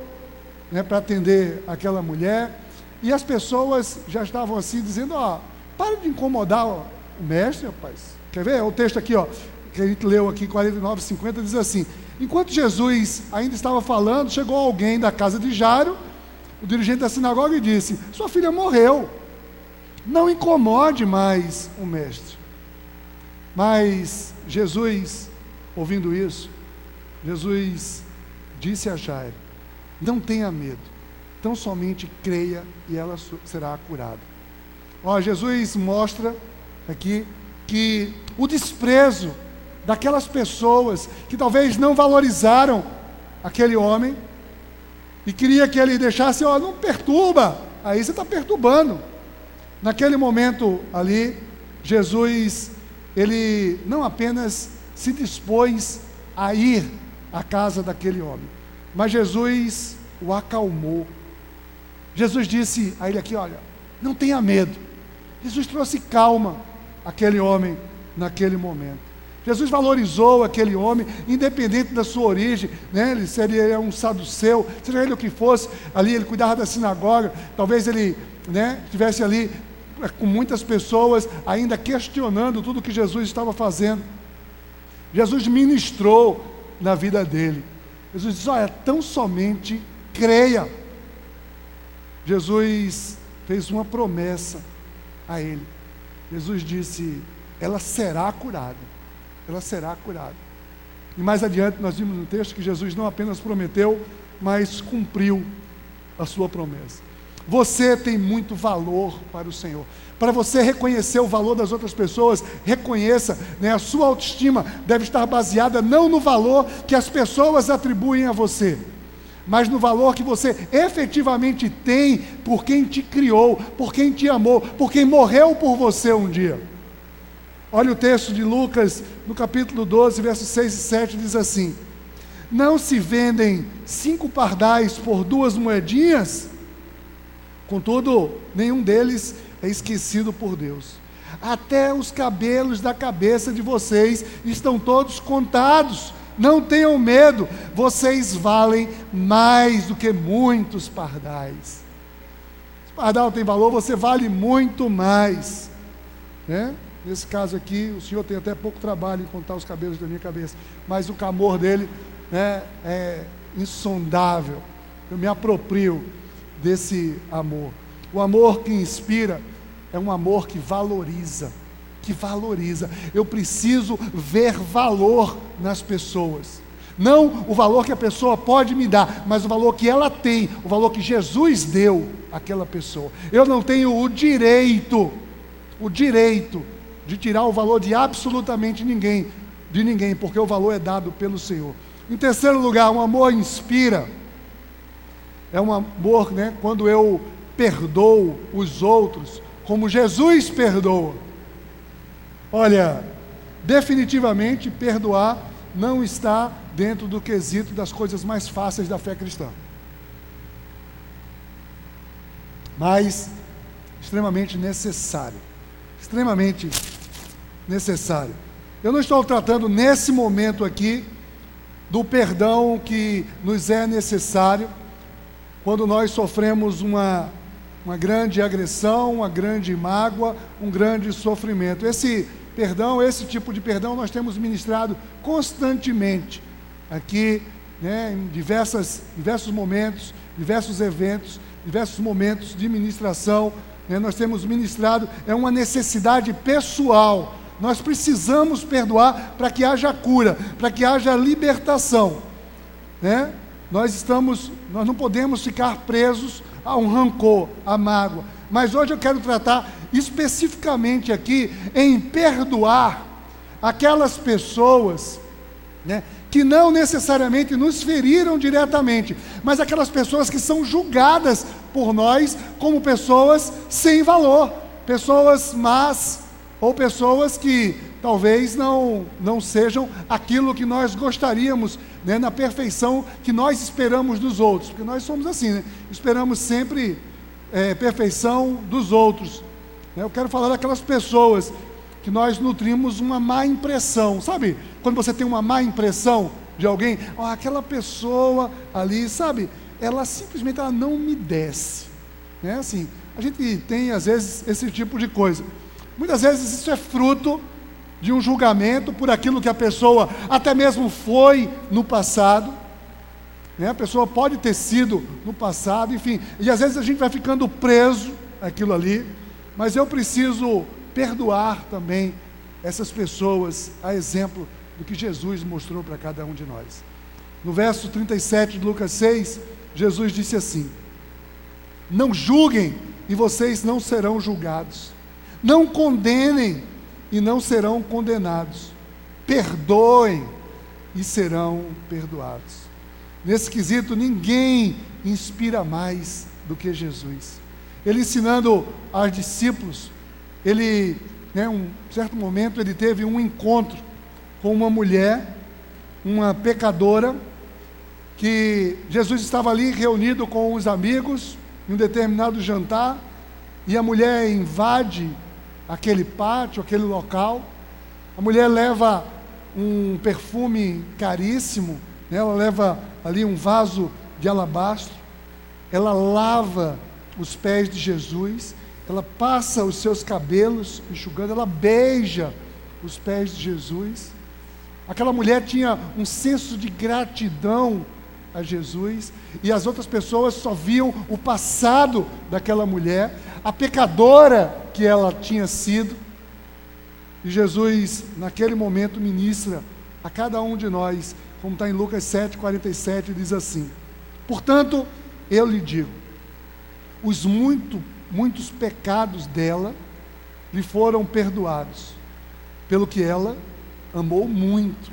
né, para atender aquela mulher, e as pessoas já estavam assim, dizendo: Ó, para de incomodar o mestre, rapaz. Quer ver? O texto aqui, ó, que a gente leu aqui, 49, 50, diz assim: Enquanto Jesus ainda estava falando, chegou alguém da casa de Jairo o dirigente da sinagoga e disse: Sua filha morreu. Não incomode mais o mestre. Mas Jesus, ouvindo isso, Jesus disse a Jairo: Não tenha medo, tão somente creia e ela será curada. Ó, Jesus mostra aqui que o desprezo daquelas pessoas que talvez não valorizaram aquele homem e queria que ele deixasse, ó, não perturba, aí você está perturbando. Naquele momento ali, Jesus, ele não apenas se dispôs a ir à casa daquele homem, mas Jesus o acalmou. Jesus disse a ele aqui: Olha, não tenha medo. Jesus trouxe calma àquele homem naquele momento. Jesus valorizou aquele homem, independente da sua origem, né? ele seria um saduceu, seja ele o que fosse, ali ele cuidava da sinagoga, talvez ele né, estivesse ali é, com muitas pessoas ainda questionando tudo que Jesus estava fazendo. Jesus ministrou na vida dele. Jesus disse: Olha, tão somente creia. Jesus fez uma promessa a ele. Jesus disse: Ela será curada ela será curada. E mais adiante nós vimos no texto que Jesus não apenas prometeu, mas cumpriu a sua promessa. Você tem muito valor para o Senhor. Para você reconhecer o valor das outras pessoas, reconheça, né, a sua autoestima deve estar baseada não no valor que as pessoas atribuem a você, mas no valor que você efetivamente tem por quem te criou, por quem te amou, por quem morreu por você um dia. Olha o texto de Lucas, no capítulo 12, versos 6 e 7, diz assim: Não se vendem cinco pardais por duas moedinhas? Contudo, nenhum deles é esquecido por Deus. Até os cabelos da cabeça de vocês estão todos contados. Não tenham medo, vocês valem mais do que muitos pardais. Se pardal tem valor, você vale muito mais. Né? Nesse caso aqui, o senhor tem até pouco trabalho em contar os cabelos da minha cabeça, mas o clamor dele né, é insondável. Eu me aproprio desse amor. O amor que inspira é um amor que valoriza, que valoriza. Eu preciso ver valor nas pessoas. Não o valor que a pessoa pode me dar, mas o valor que ela tem, o valor que Jesus deu àquela pessoa. Eu não tenho o direito, o direito de tirar o valor de absolutamente ninguém, de ninguém, porque o valor é dado pelo Senhor. Em terceiro lugar, um amor inspira. É um amor, né, quando eu perdoo os outros, como Jesus perdoa. Olha, definitivamente perdoar não está dentro do quesito das coisas mais fáceis da fé cristã. Mas extremamente necessário. Extremamente necessário. Eu não estou tratando nesse momento aqui do perdão que nos é necessário quando nós sofremos uma, uma grande agressão, uma grande mágoa, um grande sofrimento. Esse perdão, esse tipo de perdão, nós temos ministrado constantemente aqui, né, em diversas, diversos momentos, diversos eventos, diversos momentos de ministração. Né, nós temos ministrado, é uma necessidade pessoal nós precisamos perdoar para que haja cura, para que haja libertação. Né? Nós estamos, nós não podemos ficar presos a um rancor, a mágoa. Mas hoje eu quero tratar especificamente aqui em perdoar aquelas pessoas, né, que não necessariamente nos feriram diretamente, mas aquelas pessoas que são julgadas por nós como pessoas sem valor, pessoas más, ou pessoas que talvez não, não sejam aquilo que nós gostaríamos, né, na perfeição que nós esperamos dos outros, porque nós somos assim, né? esperamos sempre é, perfeição dos outros. Né? Eu quero falar daquelas pessoas que nós nutrimos uma má impressão, sabe? Quando você tem uma má impressão de alguém, oh, aquela pessoa ali, sabe? Ela simplesmente ela não me desce, né? Assim, a gente tem às vezes esse tipo de coisa. Muitas vezes isso é fruto de um julgamento por aquilo que a pessoa até mesmo foi no passado. Né? A pessoa pode ter sido no passado, enfim. E às vezes a gente vai ficando preso aquilo ali, mas eu preciso perdoar também essas pessoas, a exemplo do que Jesus mostrou para cada um de nós. No verso 37 de Lucas 6, Jesus disse assim: Não julguem e vocês não serão julgados. Não condenem e não serão condenados. Perdoem e serão perdoados. Nesse quesito, ninguém inspira mais do que Jesus. Ele ensinando aos discípulos, ele, né, um certo momento, ele teve um encontro com uma mulher, uma pecadora, que Jesus estava ali reunido com os amigos, em um determinado jantar, e a mulher invade aquele pátio, aquele local. A mulher leva um perfume caríssimo, né? ela leva ali um vaso de alabastro, ela lava os pés de Jesus, ela passa os seus cabelos enxugando, ela beija os pés de Jesus. Aquela mulher tinha um senso de gratidão a Jesus, e as outras pessoas só viam o passado daquela mulher, a pecadora que ela tinha sido. E Jesus, naquele momento, ministra a cada um de nós, como está em Lucas 7, 47, diz assim: Portanto, eu lhe digo, os muito, muitos pecados dela lhe foram perdoados, pelo que ela amou muito.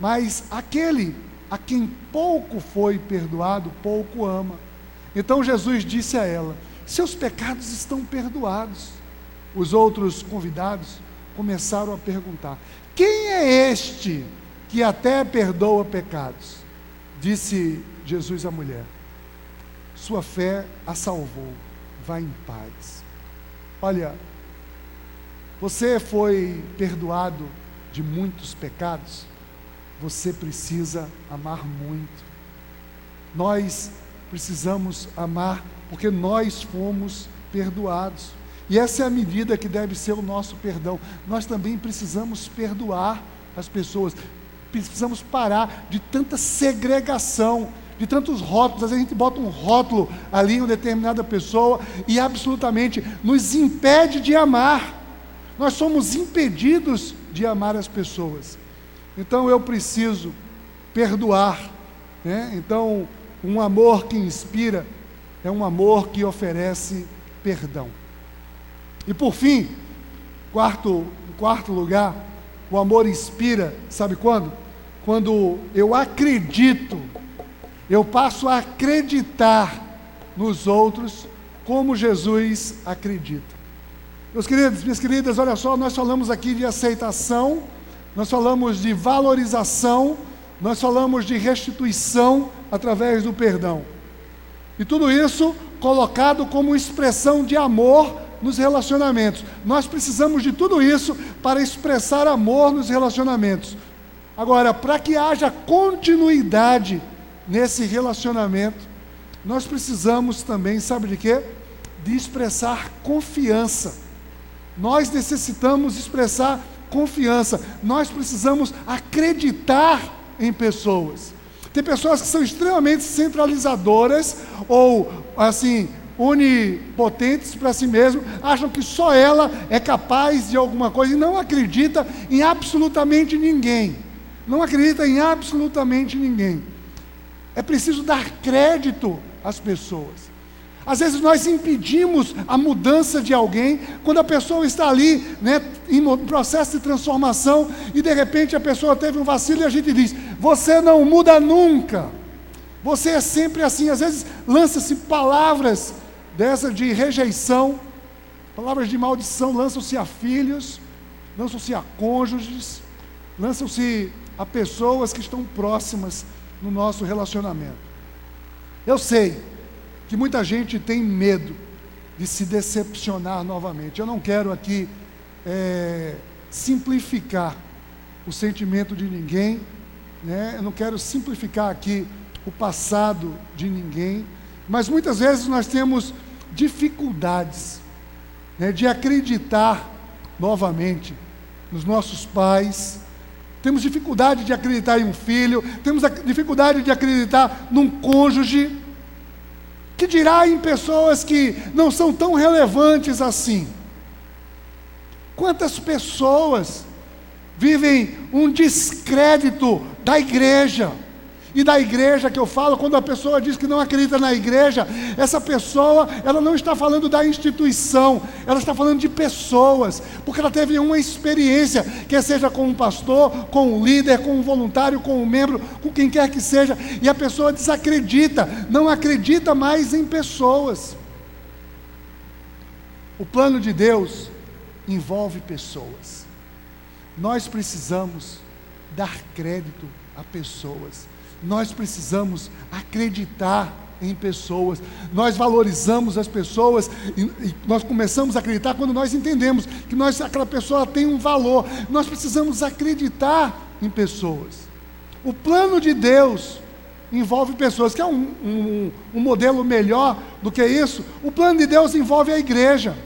Mas aquele a quem pouco foi perdoado, pouco ama. Então Jesus disse a ela: Seus pecados estão perdoados. Os outros convidados começaram a perguntar: Quem é este que até perdoa pecados? Disse Jesus à mulher: Sua fé a salvou, vá em paz. Olha, você foi perdoado de muitos pecados? Você precisa amar muito. Nós precisamos amar porque nós fomos perdoados. E essa é a medida que deve ser o nosso perdão. Nós também precisamos perdoar as pessoas. Precisamos parar de tanta segregação, de tantos rótulos. Às vezes a gente bota um rótulo ali em uma determinada pessoa e absolutamente nos impede de amar. Nós somos impedidos de amar as pessoas. Então eu preciso perdoar. Né? Então, um amor que inspira é um amor que oferece perdão. E por fim, quarto, quarto lugar, o amor inspira, sabe quando? Quando eu acredito, eu passo a acreditar nos outros como Jesus acredita. Meus queridos, minhas queridas, olha só, nós falamos aqui de aceitação nós falamos de valorização, nós falamos de restituição através do perdão. E tudo isso colocado como expressão de amor nos relacionamentos. Nós precisamos de tudo isso para expressar amor nos relacionamentos. Agora, para que haja continuidade nesse relacionamento, nós precisamos também, sabe de quê? De expressar confiança. Nós necessitamos expressar confiança. Nós precisamos acreditar em pessoas. Tem pessoas que são extremamente centralizadoras ou assim onipotentes para si mesmo, acham que só ela é capaz de alguma coisa e não acredita em absolutamente ninguém. Não acredita em absolutamente ninguém. É preciso dar crédito às pessoas. Às vezes nós impedimos a mudança de alguém quando a pessoa está ali, né, em processo de transformação e de repente a pessoa teve um vacilo e a gente diz: "Você não muda nunca. Você é sempre assim". Às vezes lança-se palavras dessa de rejeição, palavras de maldição lançam-se a filhos, lançam-se a cônjuges, lançam-se a pessoas que estão próximas no nosso relacionamento. Eu sei que muita gente tem medo de se decepcionar novamente. Eu não quero aqui é, simplificar o sentimento de ninguém, né? eu não quero simplificar aqui o passado de ninguém, mas muitas vezes nós temos dificuldades né, de acreditar novamente nos nossos pais, temos dificuldade de acreditar em um filho, temos dificuldade de acreditar num cônjuge, que dirá em pessoas que não são tão relevantes assim. Quantas pessoas vivem um descrédito da igreja? E da igreja que eu falo, quando a pessoa diz que não acredita na igreja, essa pessoa, ela não está falando da instituição, ela está falando de pessoas, porque ela teve uma experiência, quer seja com um pastor, com um líder, com um voluntário, com um membro, com quem quer que seja, e a pessoa desacredita, não acredita mais em pessoas. O plano de Deus envolve pessoas. Nós precisamos dar crédito a pessoas. Nós precisamos acreditar em pessoas. Nós valorizamos as pessoas e, e, nós começamos a acreditar quando nós entendemos que nós, aquela pessoa tem um valor. Nós precisamos acreditar em pessoas. O plano de Deus envolve pessoas. Quer um, um, um modelo melhor do que isso? O plano de Deus envolve a igreja.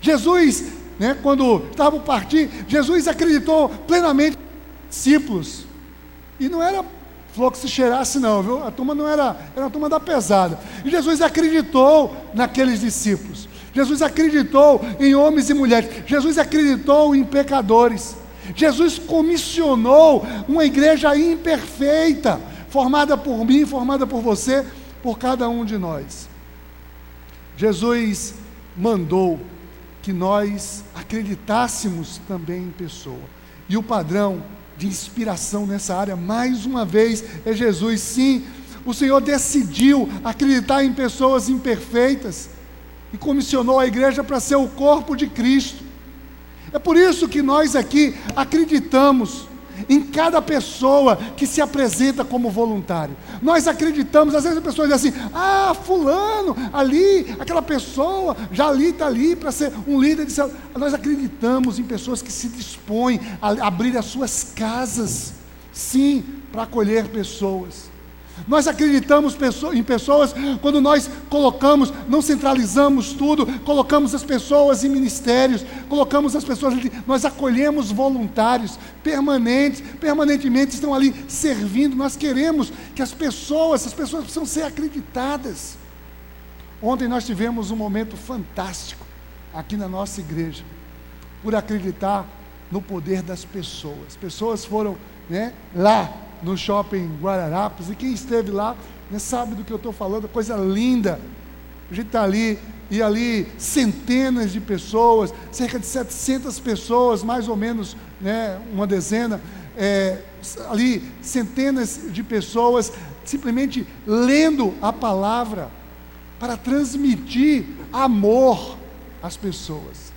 Jesus, né, quando estava por partir, Jesus acreditou plenamente nos discípulos. E não era falou que se cheirasse não, viu? A turma não era, era uma turma da pesada. E Jesus acreditou naqueles discípulos. Jesus acreditou em homens e mulheres. Jesus acreditou em pecadores. Jesus comissionou uma igreja imperfeita, formada por mim, formada por você, por cada um de nós. Jesus mandou que nós acreditássemos também em pessoa. E o padrão de inspiração nessa área, mais uma vez, é Jesus. Sim, o Senhor decidiu acreditar em pessoas imperfeitas e comissionou a igreja para ser o corpo de Cristo. É por isso que nós aqui acreditamos em cada pessoa que se apresenta como voluntário. Nós acreditamos, às vezes a pessoa diz assim: ah, fulano, ali, aquela pessoa, já ali está ali para ser um líder de. Nós acreditamos em pessoas que se dispõem a abrir as suas casas, sim, para acolher pessoas. Nós acreditamos em pessoas quando nós colocamos, não centralizamos tudo, colocamos as pessoas em ministérios, colocamos as pessoas, nós acolhemos voluntários permanentes, permanentemente estão ali servindo. Nós queremos que as pessoas, as pessoas precisam ser acreditadas. Ontem nós tivemos um momento fantástico aqui na nossa igreja, por acreditar no poder das pessoas. Pessoas foram né, lá no shopping Guararapes, e quem esteve lá né, sabe do que eu estou falando, coisa linda. A gente está ali, e ali centenas de pessoas, cerca de 700 pessoas, mais ou menos né, uma dezena, é, ali centenas de pessoas simplesmente lendo a palavra para transmitir amor às pessoas.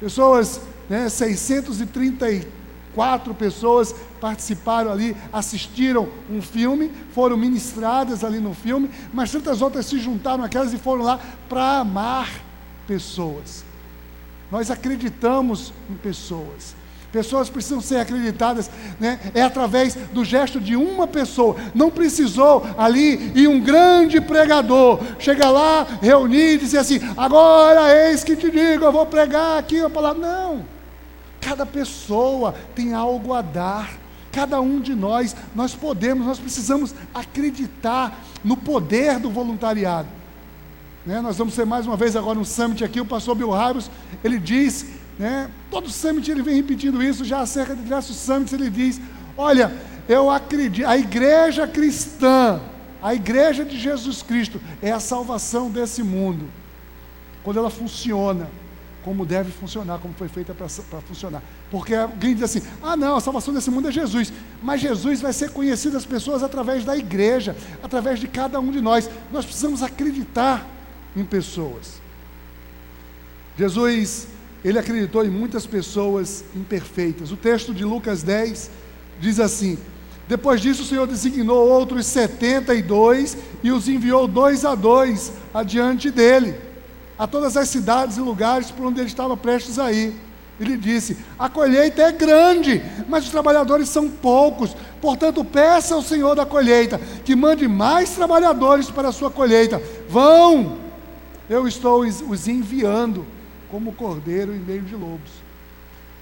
Pessoas, né, 634 pessoas participaram ali, assistiram um filme, foram ministradas ali no filme, mas tantas outras se juntaram aquelas e foram lá para amar pessoas. Nós acreditamos em pessoas. Pessoas precisam ser acreditadas, né? é através do gesto de uma pessoa. Não precisou ali e um grande pregador chegar lá, reunir e dizer assim: agora eis que te digo, eu vou pregar aqui a palavra. Não, cada pessoa tem algo a dar. Cada um de nós, nós podemos, nós precisamos acreditar no poder do voluntariado. Né? Nós vamos ter mais uma vez agora um summit aqui, o pastor Bill Harris, ele diz, né? todo summit ele vem repetindo isso, já cerca de diversos summits ele diz, olha, eu acredito, a igreja cristã, a igreja de Jesus Cristo é a salvação desse mundo. Quando ela funciona, como deve funcionar, como foi feita para funcionar. Porque alguém diz assim: ah, não, a salvação desse mundo é Jesus. Mas Jesus vai ser conhecido das pessoas através da igreja, através de cada um de nós. Nós precisamos acreditar em pessoas. Jesus, ele acreditou em muitas pessoas imperfeitas. O texto de Lucas 10 diz assim: depois disso, o Senhor designou outros setenta e dois e os enviou dois a dois adiante dele a todas as cidades e lugares por onde ele estava prestes a ir. Ele disse: A colheita é grande, mas os trabalhadores são poucos. Portanto, peça ao Senhor da colheita que mande mais trabalhadores para a sua colheita. Vão, eu estou os enviando como cordeiro em meio de lobos.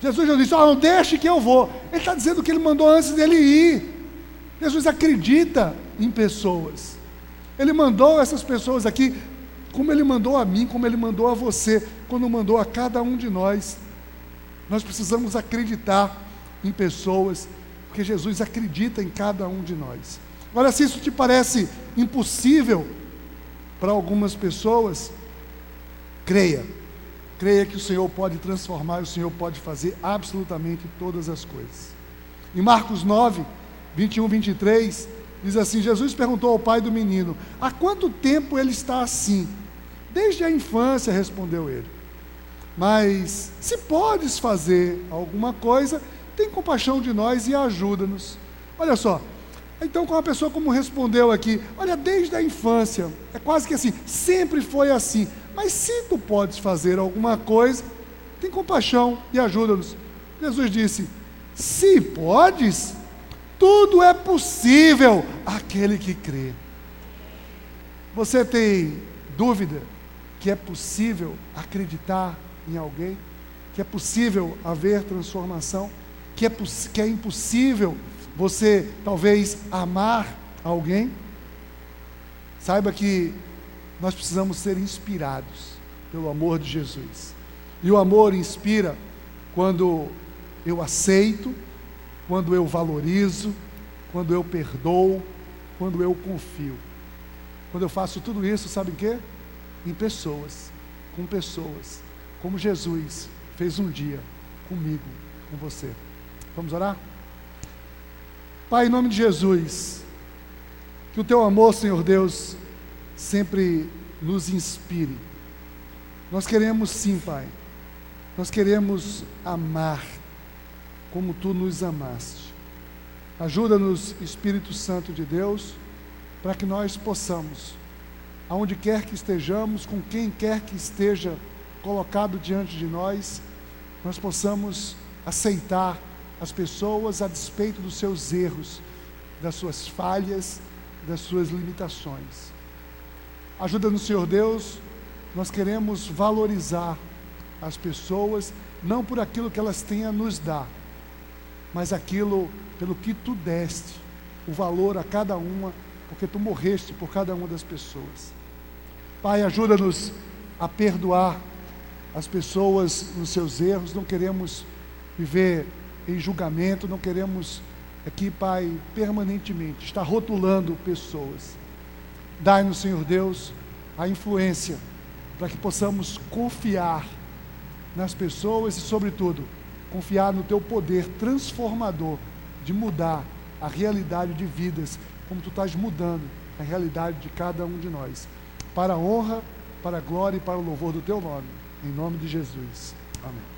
Jesus já disse: oh, não deixe que eu vou. Ele está dizendo que ele mandou antes dele ir. Jesus acredita em pessoas. Ele mandou essas pessoas aqui, como ele mandou a mim, como ele mandou a você, quando mandou a cada um de nós. Nós precisamos acreditar em pessoas, porque Jesus acredita em cada um de nós. Agora, se isso te parece impossível para algumas pessoas, creia. Creia que o Senhor pode transformar, o Senhor pode fazer absolutamente todas as coisas. Em Marcos 9, 21, 23, diz assim: Jesus perguntou ao pai do menino: Há quanto tempo ele está assim? Desde a infância, respondeu ele. Mas se podes fazer alguma coisa, tem compaixão de nós e ajuda-nos. Olha só, então, com uma pessoa como respondeu aqui, olha, desde a infância, é quase que assim, sempre foi assim. Mas se tu podes fazer alguma coisa, tem compaixão e ajuda-nos. Jesus disse: se podes, tudo é possível aquele que crê. Você tem dúvida que é possível acreditar em alguém? Que é possível haver transformação? Que é, que é impossível você talvez amar alguém, saiba que nós precisamos ser inspirados pelo amor de Jesus. E o amor inspira quando eu aceito, quando eu valorizo, quando eu perdoo, quando eu confio. Quando eu faço tudo isso, sabe em quê? Em pessoas, com pessoas, como Jesus fez um dia comigo, com você. Vamos orar? Pai, em nome de Jesus, que o teu amor, Senhor Deus, sempre nos inspire. Nós queremos sim, Pai, nós queremos amar como tu nos amaste. Ajuda-nos, Espírito Santo de Deus, para que nós possamos, aonde quer que estejamos, com quem quer que esteja colocado diante de nós, nós possamos aceitar as pessoas a despeito dos seus erros, das suas falhas, das suas limitações. Ajuda-nos, Senhor Deus, nós queremos valorizar as pessoas, não por aquilo que elas têm a nos dar, mas aquilo pelo que tu deste, o valor a cada uma, porque tu morreste por cada uma das pessoas. Pai, ajuda-nos a perdoar as pessoas nos seus erros, não queremos viver em julgamento, não queremos aqui, Pai, permanentemente estar rotulando pessoas. Dai-nos, Senhor Deus, a influência para que possamos confiar nas pessoas e, sobretudo, confiar no Teu poder transformador de mudar a realidade de vidas, como Tu estás mudando a realidade de cada um de nós. Para a honra, para a glória e para o louvor do Teu nome. Em nome de Jesus. Amém.